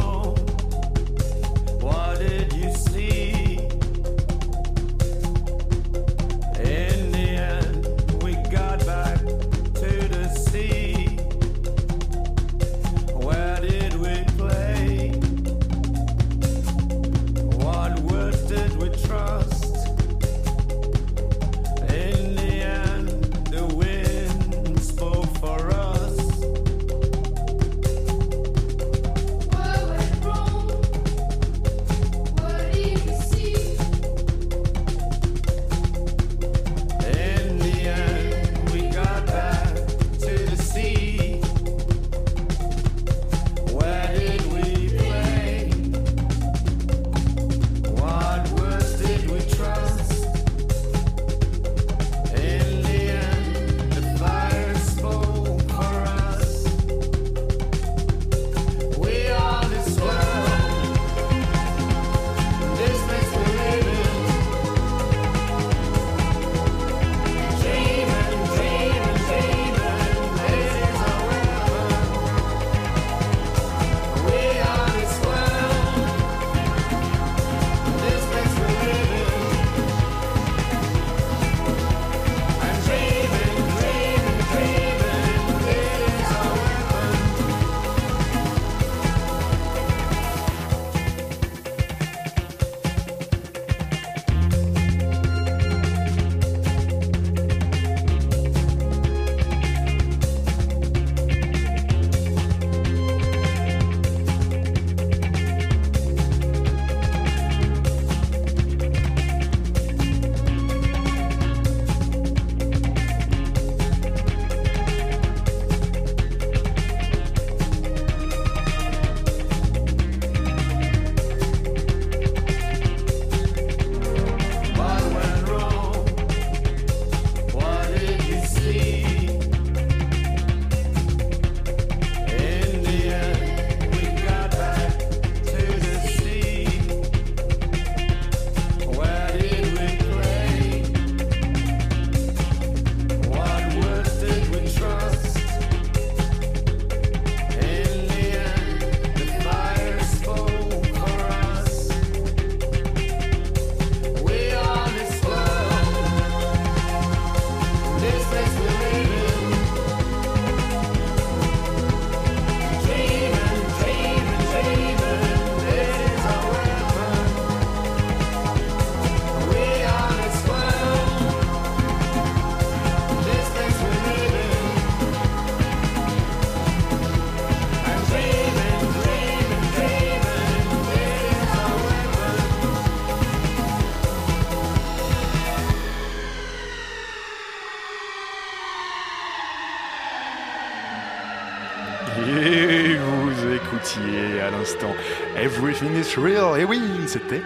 Et oui, c'était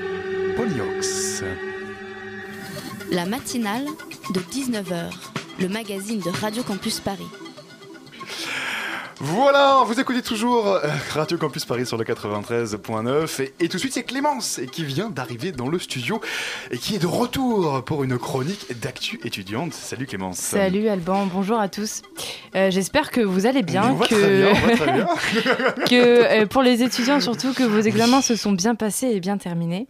Polyox. La matinale de 19h, le magazine de Radio Campus Paris. Voilà, vous écoutez toujours euh, Radio Campus Paris sur le 93.9 et, tout de suite c'est Clémence qui vient d'arriver dans le studio et qui est de retour pour une chronique d'actu étudiante. Salut Clémence. Salut Alban, bonjour à tous. Euh, j'espère que vous allez bien, que, <laughs> que euh, pour les étudiants surtout que vos examens se sont bien passés et bien terminés.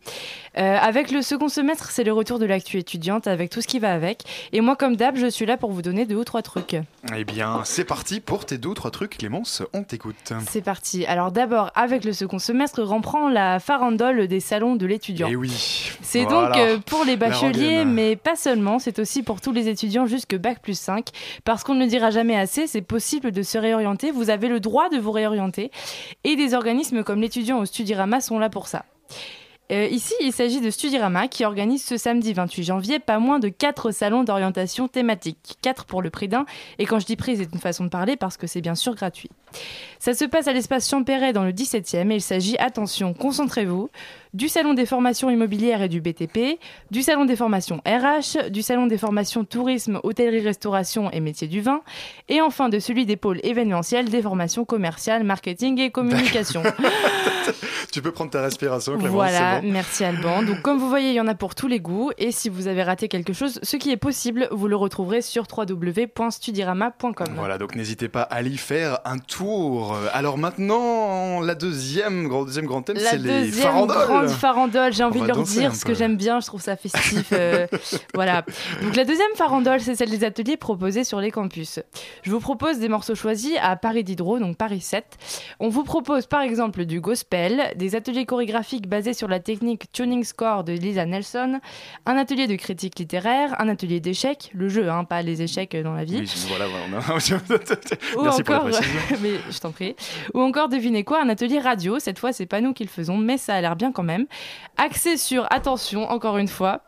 Euh, avec le second semestre, c'est le retour de l'actu étudiante avec tout ce qui va avec. Et moi, comme d'hab, je suis là pour vous donner deux ou trois trucs. Eh bien, c'est parti pour tes deux ou trois trucs, Clémence. On t'écoute. C'est parti. Alors d'abord, avec le second semestre, reprend la farandole des salons de l'étudiant. Eh oui. C'est donc euh, pour les bacheliers, mais pas seulement. C'est aussi pour tous les étudiants jusque bac plus 5. Parce qu'on ne le dira jamais assez, c'est possible de se réorienter. Vous avez le droit de vous réorienter. Et des organismes comme l'étudiant au Studirama sont là pour ça. Euh, ici, il s'agit de Studirama qui organise ce samedi 28 janvier pas moins de 4 salons d'orientation thématique. 4 pour le prix d'un. Et quand je dis prix, c'est une façon de parler parce que c'est bien sûr gratuit. Ça se passe à l'espace Champéret dans le 17e et il s'agit, attention, concentrez-vous, du salon des formations immobilières et du BTP, du salon des formations RH, du salon des formations tourisme, hôtellerie, restauration et métiers du vin, et enfin de celui des pôles événementiels, des formations commerciales, marketing et communication. <laughs> tu peux prendre ta respiration, Clémence. Voilà, merci Alban. Donc comme vous voyez, il y en a pour tous les goûts, et si vous avez raté quelque chose, ce qui est possible, vous le retrouverez sur www.studirama.com. Voilà, donc n'hésitez pas à y faire un tour. Alors maintenant, la deuxième, deuxième grand thème, c'est les farandoles farandole, j'ai envie de leur dire ce que j'aime bien, je trouve ça festif. Euh, <laughs> voilà. Donc la deuxième farandole, c'est celle des ateliers proposés sur les campus. Je vous propose des morceaux choisis à Paris Diderot, donc Paris 7. On vous propose par exemple du gospel, des ateliers chorégraphiques basés sur la technique tuning score de Lisa Nelson, un atelier de critique littéraire, un atelier d'échecs, le jeu, hein, pas les échecs dans la vie. Oui, voilà, <laughs> Ou Merci encore, pour la <laughs> mais je t'en prie. Ou encore, devinez quoi, un atelier radio. Cette fois, c'est pas nous qui le faisons, mais ça a l'air bien quand même axé sur, attention, encore une fois,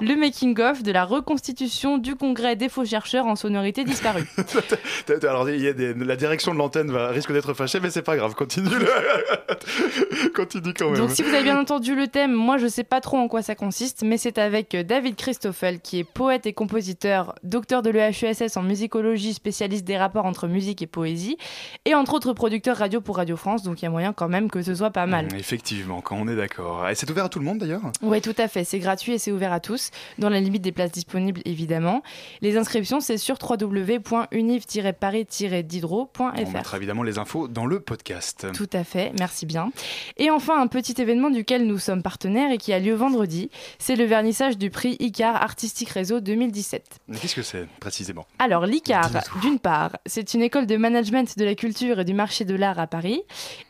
le making-of de la reconstitution du congrès des faux chercheurs en sonorité disparue. <laughs> Alors, il y a la direction de l'antenne risque d'être fâchée, mais c'est pas grave, continue, <laughs> continue quand même. Donc, si vous avez bien entendu le thème, moi je sais pas trop en quoi ça consiste, mais c'est avec David Christoffel, qui est poète et compositeur, docteur de l'EHESS en musicologie, spécialiste des rapports entre musique et poésie, et entre autres producteur radio pour Radio France, donc il y a moyen quand même que ce soit pas mal. Effectivement, quand on est d'accord. Et c'est ouvert à tout le monde d'ailleurs? Oui, tout à fait. C'est gratuit et c'est ouvert à tous, dans la limite des places disponibles évidemment. Les inscriptions, c'est sur www.univ-paris-didrau.fr. On mettra évidemment les infos dans le podcast. Tout à fait, merci bien. Et enfin, un petit événement duquel nous sommes partenaires et qui a lieu vendredi, c'est le vernissage du prix ICAR Artistique Réseau 2017. Qu'est-ce que c'est précisément? Alors, l'ICAR, d'une part, c'est une école de management de la culture et du marché de l'art à Paris.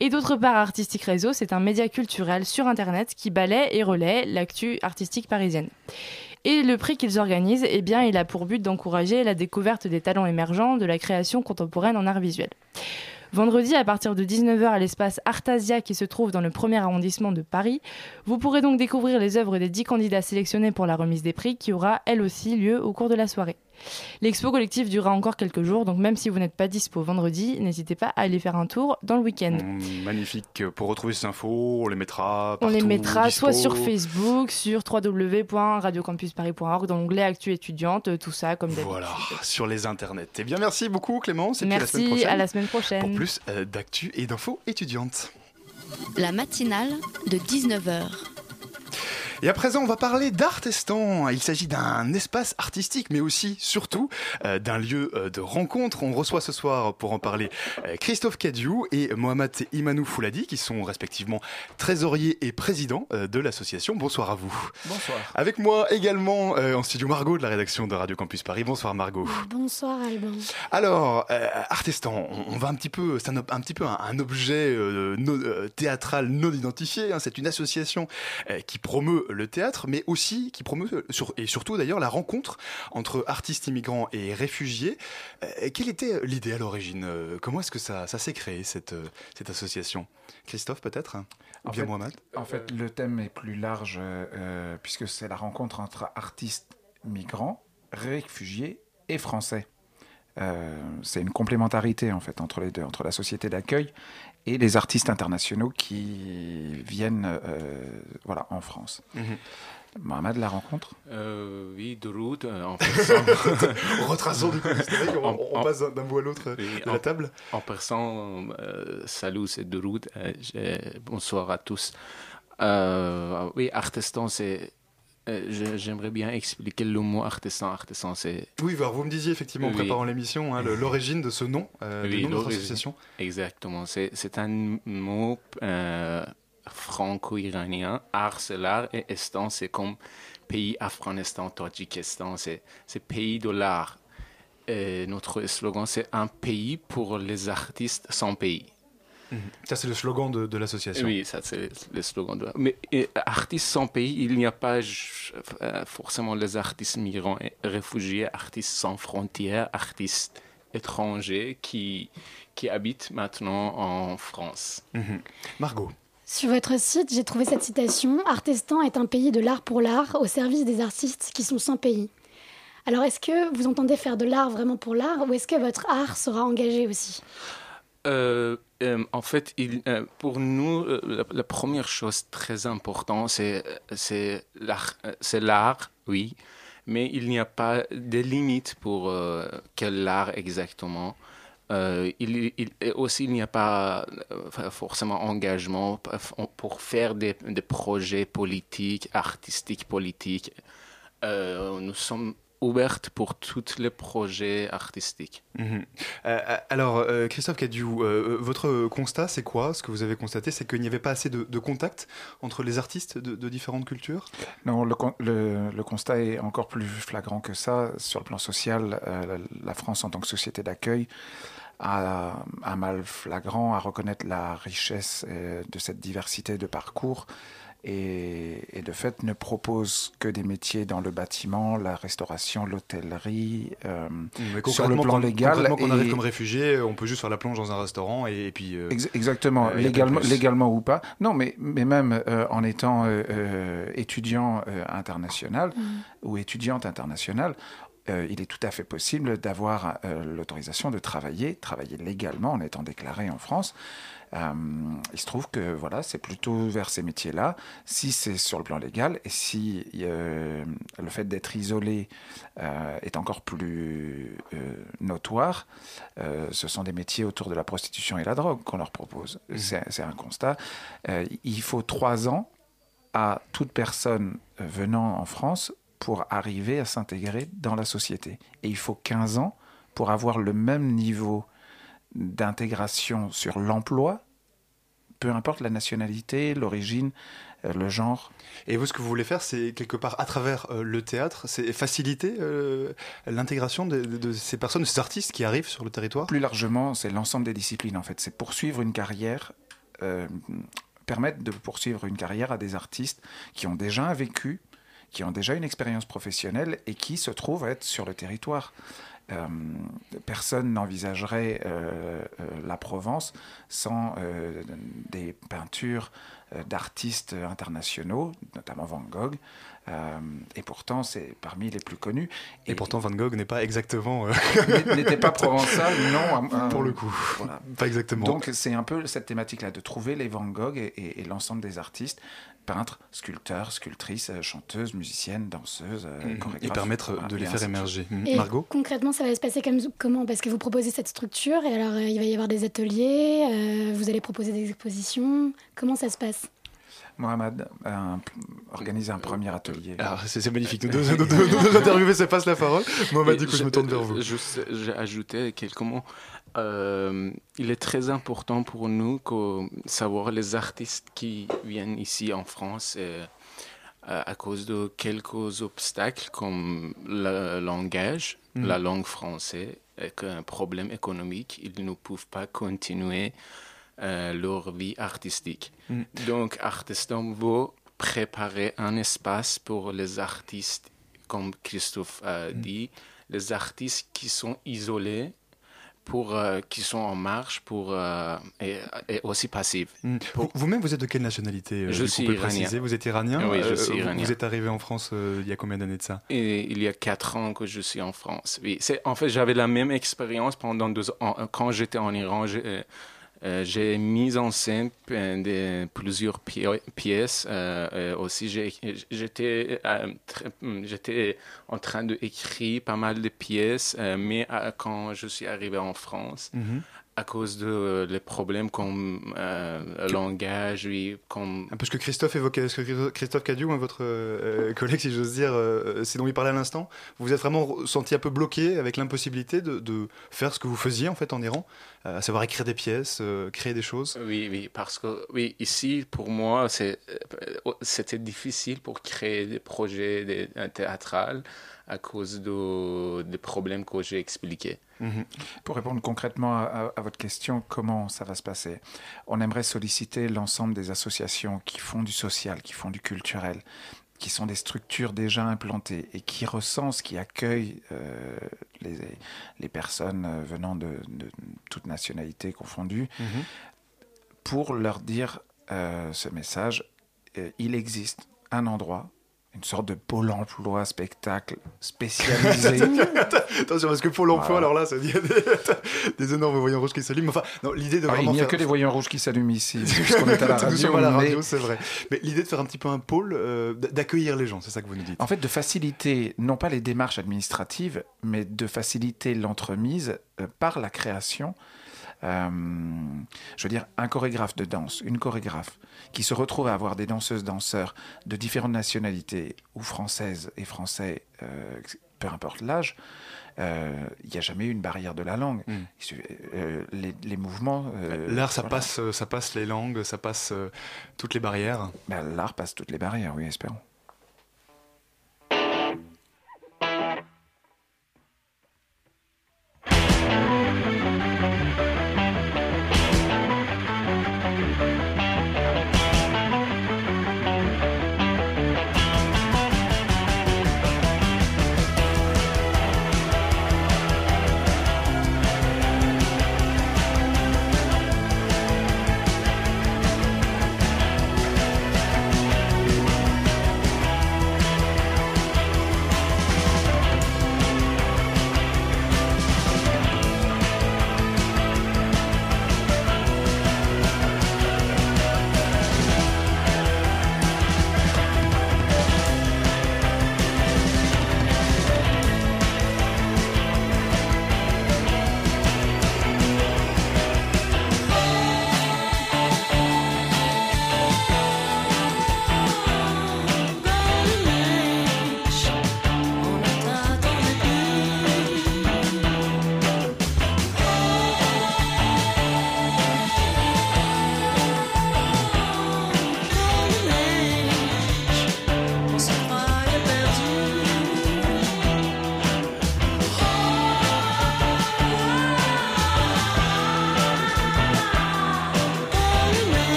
Et d'autre part, Artistique Réseau, c'est un média culturel sur Internet qui balaie et relaie l'actu artistique parisienne. Et le prix qu'ils organisent, eh bien, il a pour but d'encourager la découverte des talents émergents de la création contemporaine en art visuel. Vendredi, à partir de 19h à l'espace Artasia qui se trouve dans le premier arrondissement de Paris, vous pourrez donc découvrir les œuvres des 10 candidats sélectionnés pour la remise des prix qui aura elle aussi lieu au cours de la soirée. L'expo collective durera encore quelques jours, donc même si vous n'êtes pas dispo vendredi, n'hésitez pas à aller faire un tour dans le week-end. Mmh, magnifique. Pour retrouver ces infos, on les mettra On les mettra soit sur Facebook, sur www.radiocampusparis.org, dans l'onglet Actu étudiante, tout ça comme d'habitude. Voilà, sur les internets. Eh bien, merci beaucoup Clémence. Merci, à la semaine prochaine. Pour plus euh, d'actu et d'infos étudiantes. La matinale de 19h. Et à présent, on va parler d'Artestan. Il s'agit d'un espace artistique, mais aussi, surtout, euh, d'un lieu euh, de rencontre. On reçoit ce soir, pour en parler, euh, Christophe Cadiou et Mohamed Imanou Fouladi, qui sont respectivement trésoriers et présidents de l'association. Bonsoir à vous. Bonsoir. Avec moi également en studio Margot de la rédaction de Radio Campus Paris. Bonsoir Margot. Bonsoir Alban. Alors, Artestan, on, va un petit peu, c'est un, petit peu un, objet théâtral non identifié. Hein. C'est une association qui promeut le théâtre, mais aussi qui promeut, et surtout d'ailleurs, la rencontre entre artistes immigrants et réfugiés. Euh, quelle était l'idée à l'origine? Euh, Comment est-ce que ça, s'est créé, cette, euh, cette association? Christophe, peut-être? Ou bien Mohamed? En fait, le thème est plus large, puisque c'est la rencontre entre artistes migrants, réfugiés et français. c'est une complémentarité en fait entre les deux, entre la société d'accueil et les artistes internationaux qui viennent euh, voilà, en France. Mm Mohamed, la rencontre? Euh, Oui, de route, euh, en passant. <laughs> Retraçons du coup on, on, passe d'un bout à l'autre de la table. En passant, salut, c'est de route. bonsoir à tous. oui, Artestan, c'est euh, j'aimerais bien expliquer le mot artisan. Artisan, c'est. Oui, vous me disiez effectivement en préparant l'émission hein, l'origine de ce nom, euh, oui, nom de l'association. Exactement. C'est un mot euh, franco-iranien. Art, c'est l'art, et Estan, c'est comme pays Afghanistan, Tadjikistan, c'est pays de l'art. notre slogan, c'est un pays pour les artistes sans pays. Mhm. Ça, c'est le slogan de, l'association. Oui, ça, c'est le slogan. De... Mais artistes sans pays, il n'y a pas euh, forcément les artistes migrants et réfugiés, artistes sans frontières, artistes étrangers qui, qui habitent maintenant en France. Mhm. Margot Sur votre site, j'ai trouvé cette citation Artestan est un pays de l'art pour l'art au service des artistes qui sont sans pays. Alors, est-ce que vous entendez faire de l'art vraiment pour l'art ou est-ce que votre art sera engagé aussi? Euh, euh, en fait, euh, pour nous, la, première chose très importante, c'est, l'art, oui, mais il n'y a pas de limite pour quel art exactement. il, aussi, il n'y a pas forcément engagement pour faire des, des projets politiques, artistiques, politiques. nous sommes ouverte pour tous les projets artistiques. Mhm. Euh, euh, alors, euh, Christophe Cadiou, votre constat, c'est quoi? Ce que vous avez constaté, c'est qu'il n'y avait pas assez de, contact entre les artistes de, différentes cultures? Non, le, le, constat est encore plus flagrant que ça. Sur le plan social, la, France, en tant que société d'accueil, a un mal flagrant à reconnaître la richesse de cette diversité de parcours et, de fait ne propose que des métiers dans le bâtiment, la restauration, l'hôtellerie, euh, sur le plan légal. Quand on arrive comme réfugié, on peut juste faire la plonge dans un restaurant et, puis. Euh, exactement, euh, légalement, légalement ou pas. Non, mais, mais même en étant étudiant international mmh. ou étudiante internationale, il est tout à fait possible d'avoir l'autorisation de travailler, travailler légalement en étant déclaré en France. Euh, il se trouve que voilà, c'est plutôt vers ces métiers-là, si c'est sur le plan légal et si euh, le fait d'être isolé euh, est encore plus notoire, ce sont des métiers autour de la prostitution et la drogue qu'on leur propose. Mmh. C'est un constat. il faut trois ans à toute personne venant en France pour arriver à s'intégrer dans la société. Et il faut 15 ans pour avoir le même niveau d'intégration sur l'emploi, peu importe la nationalité, l'origine, euh, le genre. Et vous, ce que vous voulez faire, c'est quelque part à travers euh, le théâtre, c'est faciliter euh, l'intégration de, ces personnes, de ces artistes qui arrivent sur le territoire? Plus largement, c'est l'ensemble des disciplines en fait. C'est poursuivre une carrière, permettre de poursuivre une carrière à des artistes qui ont déjà un vécu, qui ont déjà une expérience professionnelle et qui se trouvent être sur le territoire. Euh, personne n'envisagerait euh, euh, la Provence sans des peintures d'artistes internationaux, notamment Van Gogh. et pourtant, c'est parmi les plus connus. Et, pourtant, Van Gogh n'est pas exactement. <laughs> N'était pas provençal, non. Pour le coup. Pas exactement. Donc, c'est un peu cette thématique-là, de trouver les Van Gogh et l'ensemble des artistes peintres, sculpteurs, sculptrices, euh, chanteuses, musiciennes, danseuses, euh, mhm. chorégraphes. Et permettre de les faire émerger. Et Margot Concrètement, ça va se passer comme, comment? Parce que vous proposez cette structure et alors euh, il va y avoir des ateliers, vous allez proposer des expositions. Comment ça se passe? Mohamed a organisé un premier atelier. Alors, c'est magnifique. Nous deux, <laughs> nous deux, nous interviewés se passent la parole. Mohamed, du coup, je, me tourne vers vous. J'ai ajouté quelques mots. Euh, il est très important pour nous de savoir les artistes qui viennent ici en France euh, à cause de quelques obstacles comme le langage, mm. la langue française, et un problème économique. Ils ne peuvent pas continuer euh, leur vie artistique. Mm. Donc, Artistan veut préparer un espace pour les artistes, comme Christophe a mm. dit, les artistes qui sont isolés pour euh, qui sont en marche pour euh, et, aussi passifs. Hmm. Vous-même, vous êtes de quelle nationalité euh, Je suis iranien. Vous êtes iranien Oui, je suis iranien. Vous êtes arrivé en France il y a combien d'années de ça? Et, Il y a quatre ans que je suis en France. Oui, c'est en fait j'avais la même expérience pendant deux ans quand j'étais en Iran. Euh, j'ai mis en scène de, plusieurs pièces. Euh, aussi, j'étais hmm, j'étais en train d'écrire pas mal de pièces, euh, mais quand je suis arrivé en France, mhm à cause de euh, les problèmes comme euh, le langage, oui, comme... Un peu ce que Christophe évoquait, ce que Christophe Cadieu, hein, votre euh, collègue, si j'ose dire, c'est dont il parlait à l'instant, vous vous êtes vraiment senti un peu bloqué avec l'impossibilité de, de, faire ce que vous faisiez en fait en Iran, à savoir écrire des pièces, créer des choses. Oui, oui, parce que oui, ici, pour moi, c'était difficile pour créer des projets théâtrales à cause de, des problèmes que j'ai expliqués. Mhm. Pour répondre concrètement à, votre question, comment ça va se passer? On aimerait solliciter l'ensemble des associations qui font du social, qui font du culturel, qui sont des structures déjà implantées et qui recensent, qui accueillent euh, les, les, personnes venant de, de toute nationalité confondue, mhm. pour leur dire ce message, il existe un endroit une sorte de pôle emploi spectacle spécialisé. <laughs> Attention, parce que pôle emploi, alors là, ça dit des, <laughs> des, énormes voyants rouges qui s'allument. Enfin, non, l'idée de ah, Il n'y a que des voyants rouges qui s'allument ici, <laughs> puisqu'on est à la radio. à la radio, c'est vrai. Mais l'idée de faire un petit peu un pôle, euh, d'accueillir les gens, c'est ça que vous nous dites. En fait, de faciliter, non pas les démarches administratives, mais de faciliter l'entremise euh, par la création euh, je veux dire, un chorégraphe de danse, une chorégraphe, qui se retrouve à avoir des danseuses, danseurs de différentes nationalités, ou françaises et français, euh, peu importe l'âge, euh, il n'y a jamais eu une barrière de la langue. Hmm. les, mouvements. L'art, ça, passe, ça passe les langues, ça passe toutes les barrières. Ben, l'art passe toutes les barrières, oui, espérons.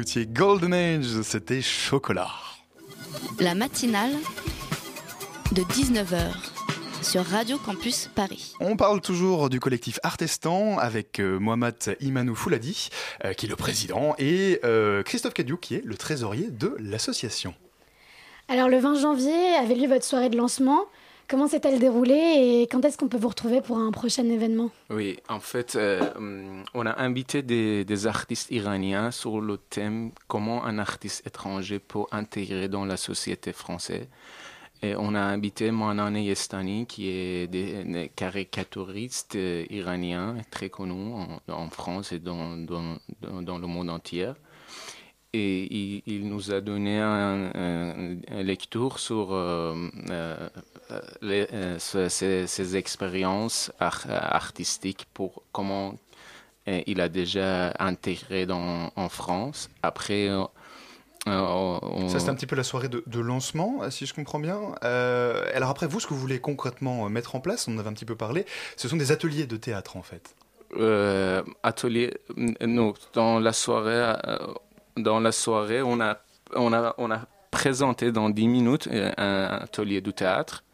Écoutiez Golden Age, c'était Chocolat. La matinale de 19h sur Radio Campus Paris. On parle toujours du collectif Artestan avec euh, Mohamed Imanou Fouladi, euh, qui est le président, et euh, Christophe Cadiou, qui est le trésorier de l'association. Alors le 20 janvier avait lieu votre soirée de lancement. Comment s'est-elle déroulée et quand est-ce qu'on peut vous retrouver pour un prochain événement? Oui, en fait, euh, on a invité des, artistes iraniens sur le thème comment un artiste étranger peut intégrer dans la société française. Et on a invité Manan Yestani, qui est des, caricaturiste euh, iranien très connu en, France et dans, dans, dans, le monde entier et il, nous a donné un, lecture sur euh, les, euh, ses, expériences artistiques pour comment euh, il a déjà intégré dans, en France. Après, Ça, c'est un petit peu la soirée de, lancement, si je comprends bien. alors après, vous, ce que vous voulez concrètement mettre en place, on en avait un petit peu parlé, ce sont des ateliers de théâtre, en fait. ateliers, non, dans la soirée, dans la soirée, on a, on a, on a présenté dans 10 minutes un atelier de théâtre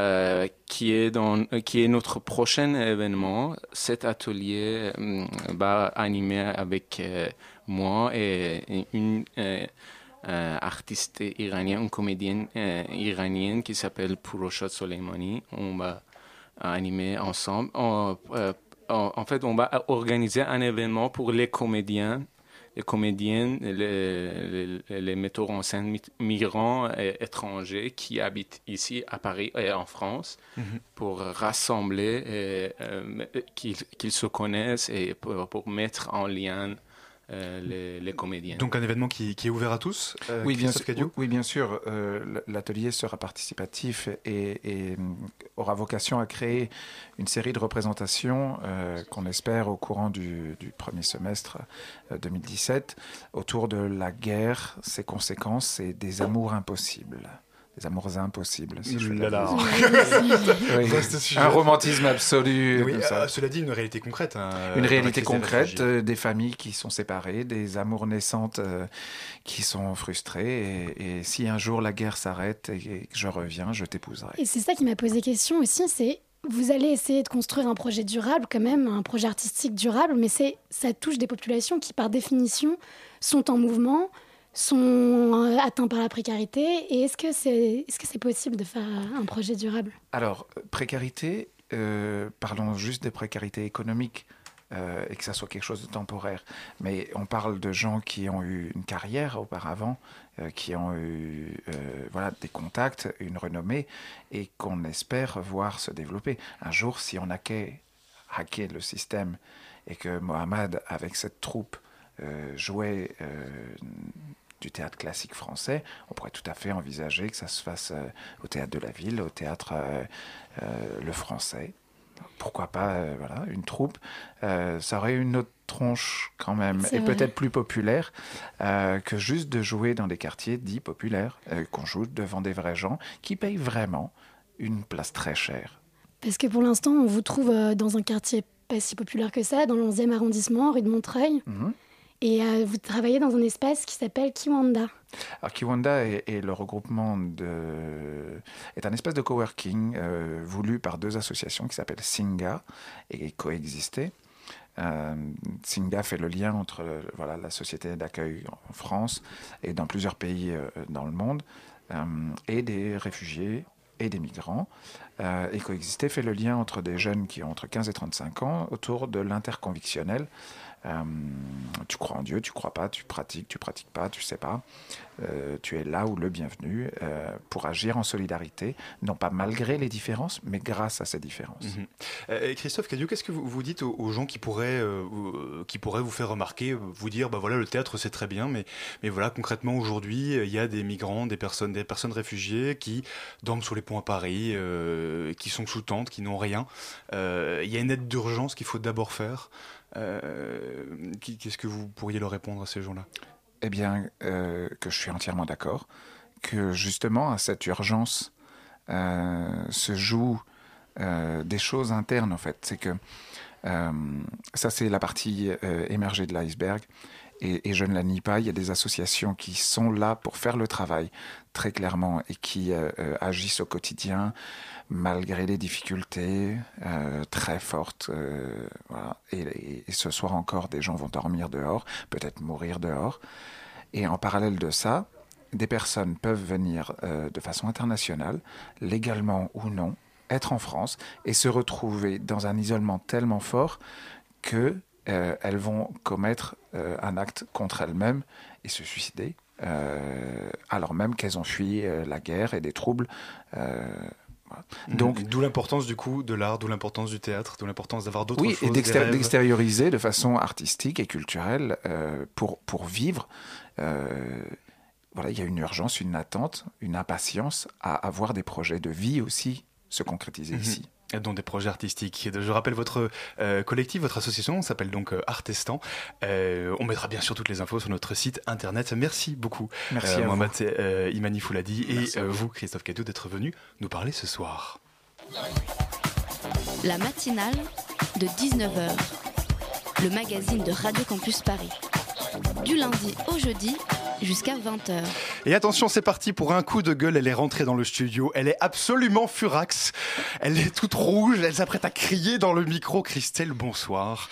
euh, qui, est dans, qui est notre prochain événement. Cet atelier euh, va animer avec euh, moi et une, artiste iranien, une comédienne iranienne qui s'appelle Puroshot Soleimani. On va animer ensemble. en, fait, on va organiser un événement pour les comédiens les comédiennes, les, les, metteurs en scène migrants et étrangers qui habitent ici à Paris et en France mhm. pour rassembler, euh, qu'ils se connaissent et pour mettre en lien euh, les, comédiens. Donc un événement qui, est ouvert à tous euh, oui, bien sûr, oui, bien sûr. Euh, l'atelier sera participatif et, aura vocation à créer une série de représentations qu'on espère au courant du, du premier semestre 2017 autour de la guerre, ses conséquences et des amours impossibles des amours impossibles. <laughs> Un romantisme absolu. Euh, cela dit, une réalité concrète. Hein, une réalité concrète, euh, des familles qui sont séparées, des amours naissantes euh, qui sont frustrées. Et, si un jour la guerre s'arrête et que je reviens, je t'épouserai. Et c'est ça qui m'a posé question aussi, c'est vous allez essayer de construire un projet durable quand même, un projet artistique durable, mais c'est ça touche des populations qui par définition sont en mouvement, sont euh, atteints par la précarité Et est-ce que c'est est -ce c'est possible de faire un projet durable? Alors, précarité, euh, parlons juste des précarités économiques. Euh, et que ça soit quelque chose de temporaire. Mais on parle de gens qui ont eu une carrière auparavant, qui ont eu voilà, des contacts, une renommée, et qu'on espère voir se développer. Un jour, si on hacké le système et que Mohamed, avec cette troupe, jouait du théâtre classique français, on pourrait tout à fait envisager que ça se fasse euh, au théâtre de la ville, au théâtre euh, euh, le français. Pourquoi pas voilà, une troupe Ça aurait une autre tronche quand même, et peut-être plus populaire que juste de jouer dans des quartiers dits populaires, qu'on joue devant des vrais gens qui payent vraiment une place très chère. Parce que pour l'instant, on vous trouve dans un quartier pas si populaire que ça, dans le 11e arrondissement, rue de Montreuil. Mhm. Et euh, vous travaillez dans un espace qui s'appelle Kiwanda. Alors Kiwanda est, le regroupement de est un espace de coworking euh, voulu par deux associations qui s'appellent Singa et Coexister. Euh, Singa fait le lien entre voilà, la société d'accueil en France et dans plusieurs pays dans le monde et des réfugiés et des migrants. et Coexister fait le lien entre des jeunes qui ont entre 15 et 35 ans autour de l'interconvictionnel. Euh, tu crois en Dieu, tu crois pas, tu pratiques, tu pratiques pas, tu sais pas. Euh, tu es là où le bienvenu euh, pour agir en solidarité, non pas malgré les différences, mais grâce à ces différences. Mhm. Christophe qu'est-ce que vous, vous dites aux, gens qui pourraient, qui pourraient vous faire remarquer, vous dire, bah voilà, le théâtre c'est très bien, mais, mais voilà, concrètement aujourd'hui, il y a des migrants, des personnes, des personnes réfugiées qui dorment sous les ponts à Paris, qui sont sous tente, qui n'ont rien. Il y a une aide d'urgence qu'il faut d'abord faire. Euh, qu'est-ce que vous pourriez leur répondre à ces gens-là? Eh bien, euh, que je suis entièrement d'accord, que justement à cette urgence euh, se jouent des choses internes en fait. C'est que ça c'est la partie émergée de l'iceberg. Et, et, je ne la nie pas, il y a des associations qui sont là pour faire le travail très clairement et qui agissent au quotidien malgré les difficultés euh, très fortes. Euh, et, ce soir encore, des gens vont dormir dehors, peut-être mourir dehors. Et en parallèle de ça, des personnes peuvent venir euh, de façon internationale, légalement ou non, être en France et se retrouver dans un isolement tellement fort que elles vont commettre un acte contre elles-mêmes et se suicider, alors même qu'elles ont fui la guerre et des troubles. Donc, d'où l'importance du coup de l'art, d'où l'importance du théâtre, d'où l'importance d'avoir d'autres oui, et d'extérioriser de façon artistique et culturelle euh, pour, pour vivre. Euh, voilà, il y a une urgence, une attente, une impatience à avoir des projets de vie aussi se concrétiser mm-hmm. ici dont des projets artistiques. Je rappelle votre euh, collectif, votre association s'appelle donc euh, Artestan. Euh, on mettra bien sûr toutes les infos sur notre site internet. Merci beaucoup, Merci à Mohamed Imani Fouladi et vous, Christophe Cadou, d'être venu nous parler ce soir. La matinale de 19h, le magazine de Radio Campus Paris. Du lundi au jeudi jusqu'à 20h. Et attention, c'est parti pour un coup de gueule. Elle est rentrée dans le studio. Elle est absolument furax. Elle est toute rouge. Elle s'apprête à crier dans le micro. Christelle, bonsoir.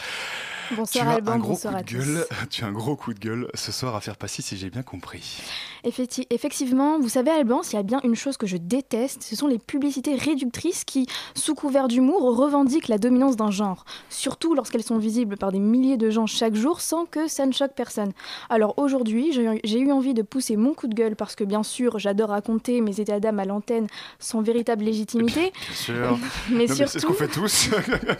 Bonsoir tu as Alban, un gros bonsoir coup à de gueule. <laughs> Tu as un gros coup de gueule ce soir à faire passer, si j'ai bien compris. Effecti- effectivement, vous savez Alban, s'il y a bien une chose que je déteste, ce sont les publicités réductrices qui, sous couvert d'humour, revendiquent la dominance d'un genre. Surtout lorsqu'elles sont visibles par des milliers de gens chaque jour sans que ça ne choque personne. Alors aujourd'hui, j'ai eu envie de pousser mon coup de gueule parce que bien sûr, j'adore raconter mes états d'âme à l'antenne sans véritable légitimité. Bien sûr. <laughs> Mais Non, c'est ce surtout- qu'on fait tous.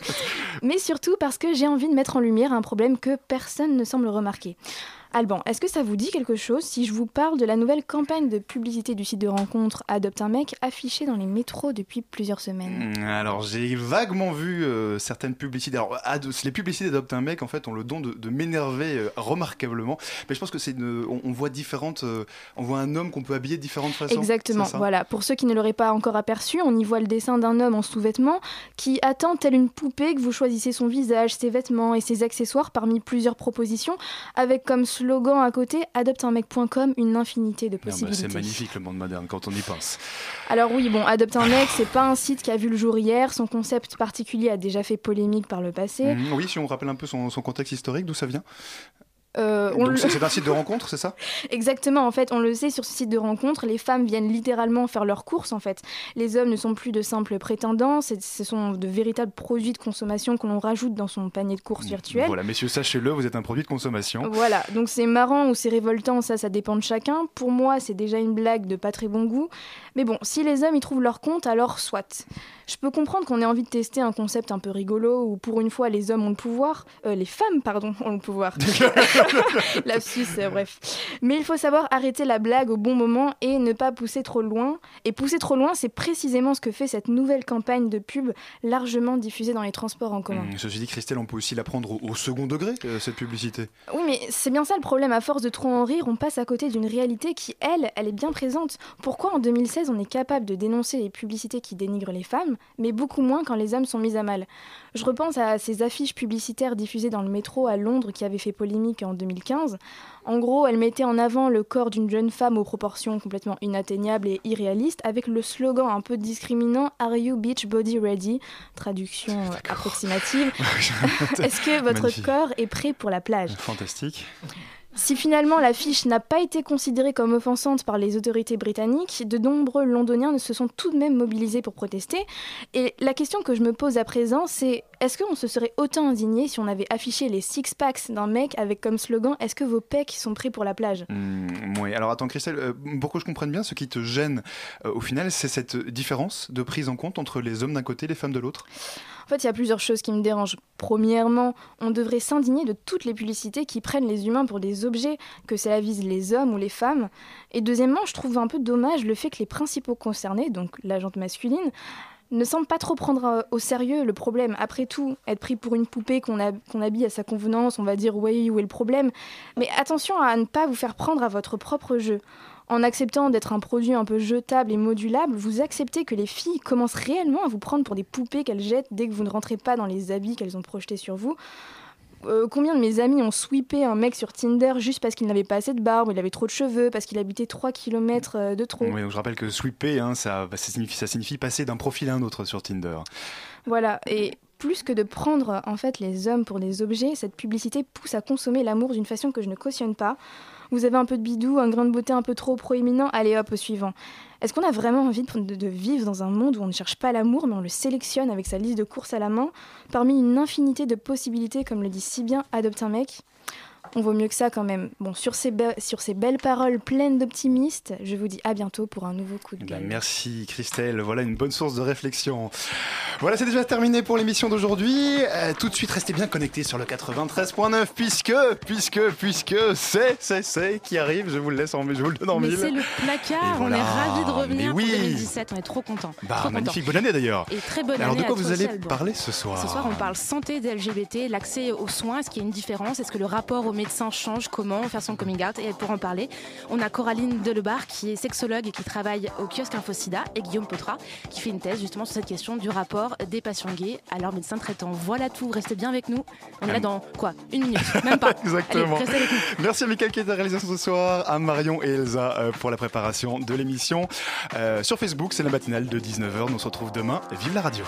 <laughs> mais surtout parce que j'ai envie de mettre en lumière un problème que personne ne semble remarquer. Alban, est-ce que ça vous dit quelque chose si je vous parle de la nouvelle campagne de publicité du site de rencontre Adopte un mec affichée dans les métros depuis plusieurs semaines? Mm, Alors j'ai vaguement vu euh, certaines publicités. Alors les publicités d'Adopte un mec en fait ont le don de, de m'énerver euh, remarquablement. Mais je pense que c'est on, on voit différentes, euh, on voit un homme qu'on peut habiller de différentes façons. Exactement, voilà. Pour ceux qui ne l'auraient pas encore aperçu, on y voit le dessin d'un homme en sous-vêtements qui attend tel une poupée que vous choisissez son visage, ses vêtements et ses accessoires parmi plusieurs propositions, avec comme slogan à côté adopteunmec.com une infinité de bah, possibilités. c'est magnifique le monde moderne quand on y pense. Alors oui, bon, Adopte un mec, c'est pas un site qui a vu le jour hier. Son concept particulier a déjà fait polémique par le passé. Mhm, oui, si on rappelle un peu son, son contexte historique, d'où ça vient? Euh, on le- c'est un <laughs> site de rencontre, c'est ça Exactement, en fait, on le sait sur ce site de rencontre, les femmes viennent littéralement faire leurs courses en fait. Les hommes ne sont plus de simples prétendants, ce sont de véritables produits de consommation que l'on rajoute dans son panier de courses virtuel. Voilà, messieurs, sachez-le, vous êtes un produit de consommation. Voilà, donc c'est marrant ou c'est révoltant, ça, ça dépend de chacun. Pour moi, c'est déjà une blague de pas très bon goût. Mais bon, si les hommes y trouvent leur compte, alors soit. Je peux comprendre qu'on ait envie de tester un concept un peu rigolo où pour une fois les hommes ont le pouvoir, euh, les femmes, pardon, ont le pouvoir. <laughs> Lapsus, euh, bref. Mais il faut savoir arrêter la blague au bon moment et ne pas pousser trop loin. Et pousser trop loin, c'est précisément ce que fait cette nouvelle campagne de pub largement diffusée dans les transports en commun. Hum, Ceci dit, Christelle, on peut aussi la prendre au, au second degré, euh, cette publicité. Oui, mais c'est bien ça le problème. À force de trop en rire, on passe à côté d'une réalité qui, elle, elle est bien présente. Pourquoi en 2016 on est capable de dénoncer les publicités qui dénigrent les femmes, mais beaucoup moins quand les hommes sont mis à mal Je repense à ces affiches publicitaires diffusées dans le métro à Londres qui avaient fait polémique en 2015. En gros, elles mettaient en avant le corps d'une jeune femme aux proportions complètement inatteignables et irréalistes, avec le slogan un peu discriminant Are you beach body ready? Traduction <laughs> approximative. <laughs> <laughs> Est-ce que votre Magnifique. corps est prêt pour la plage? Fantastique. Si finalement l'affiche n'a pas été considérée comme offensante par les autorités britanniques, de nombreux londoniens se sont tout de même mobilisés pour protester. Et la question que je me pose à présent, c'est est-ce qu'on se serait autant indigné si on avait affiché les six-packs d'un mec avec comme slogan Est-ce que vos pecs sont prêts pour la plage? Hum, oui, alors attends, Christelle, euh, pour que je comprenne bien, ce qui te gêne euh, au final, c'est cette différence de prise en compte entre les hommes d'un côté et les femmes de l'autre? Fait, il y a plusieurs choses qui me dérangent. Premièrement, on devrait s'indigner de toutes les publicités qui prennent les humains pour des objets, que cela vise les hommes ou les femmes. Et deuxièmement, je trouve un peu dommage le fait que les principaux concernés, donc l'agente masculine, ne semblent pas trop prendre euh, au sérieux le problème. Après tout, être pris pour une poupée qu'on habille à sa convenance, on va dire oui, où est le problème? Mais attention à ne pas vous faire prendre à votre propre jeu. En acceptant d'être un produit un peu jetable et modulable, vous acceptez que les filles commencent réellement à vous prendre pour des poupées qu'elles jettent dès que vous ne rentrez pas dans les habits qu'elles ont projetés sur vous. Euh, combien de mes amis ont sweepé un mec sur Tinder juste parce qu'il n'avait pas assez de barbe, il avait trop de cheveux, parce qu'il habitait 3 km de trop? Oui, donc je rappelle que sweeper, hein, ça, bah, ça, signifie, ça signifie passer d'un profil à un autre sur Tinder. Voilà, et plus que de prendre en fait les hommes pour des objets, cette publicité pousse à consommer l'amour d'une façon que je ne cautionne pas. Vous avez un peu de bidou, un grain de beauté un peu trop proéminent, allez hop au suivant. Est-ce qu'on a vraiment envie de, vivre dans un monde où on ne cherche pas l'amour, mais on le sélectionne avec sa liste de courses à la main, parmi une infinité de possibilités, comme le dit si bien Adopte un mec? On vaut mieux que ça quand même. Bon, sur ces, be- sur ces belles paroles pleines d'optimistes, je vous dis à bientôt pour un nouveau coup de Eh ben, gueule. merci Christelle, voilà une bonne source de réflexion. Voilà, c'est déjà terminé pour l'émission d'aujourd'hui. Euh, tout de suite, restez bien connectés sur le 93.9 puisque, puisque, puisque c'est, c'est, c'est qui arrive. Je vous le laisse en, je vous le donne en Mais mille. c'est le placard, voilà. on est ravis de revenir oui. pour 2017, on est trop contents. Bah, trop magnifique, contents. bonne année d'ailleurs. Et très bonne Alors année de quoi vous allez parler ce soir Ce soir, on parle santé des LGBT, l'accès aux soins. Est-ce qu'il y a une différence? Est-ce que le rapport aux médecins change Comment faire son coming out Et pour en parler, on a Coraline Delebar qui est sexologue et qui travaille au kiosque InfoSida et Guillaume Potra qui fait une thèse justement sur cette question du rapport des patients gays à leurs médecins traitants. Voilà tout, restez bien avec nous. On est là dans quoi? Une minute Même pas. <laughs> Exactement. Allez, restez avec nous. Merci à Michael qui est à la réalisation ce soir, à Marion et Elsa euh, pour la préparation de l'émission. Euh, sur Facebook, c'est la matinale de 19h. Nous on se retrouve demain. Vive la radio.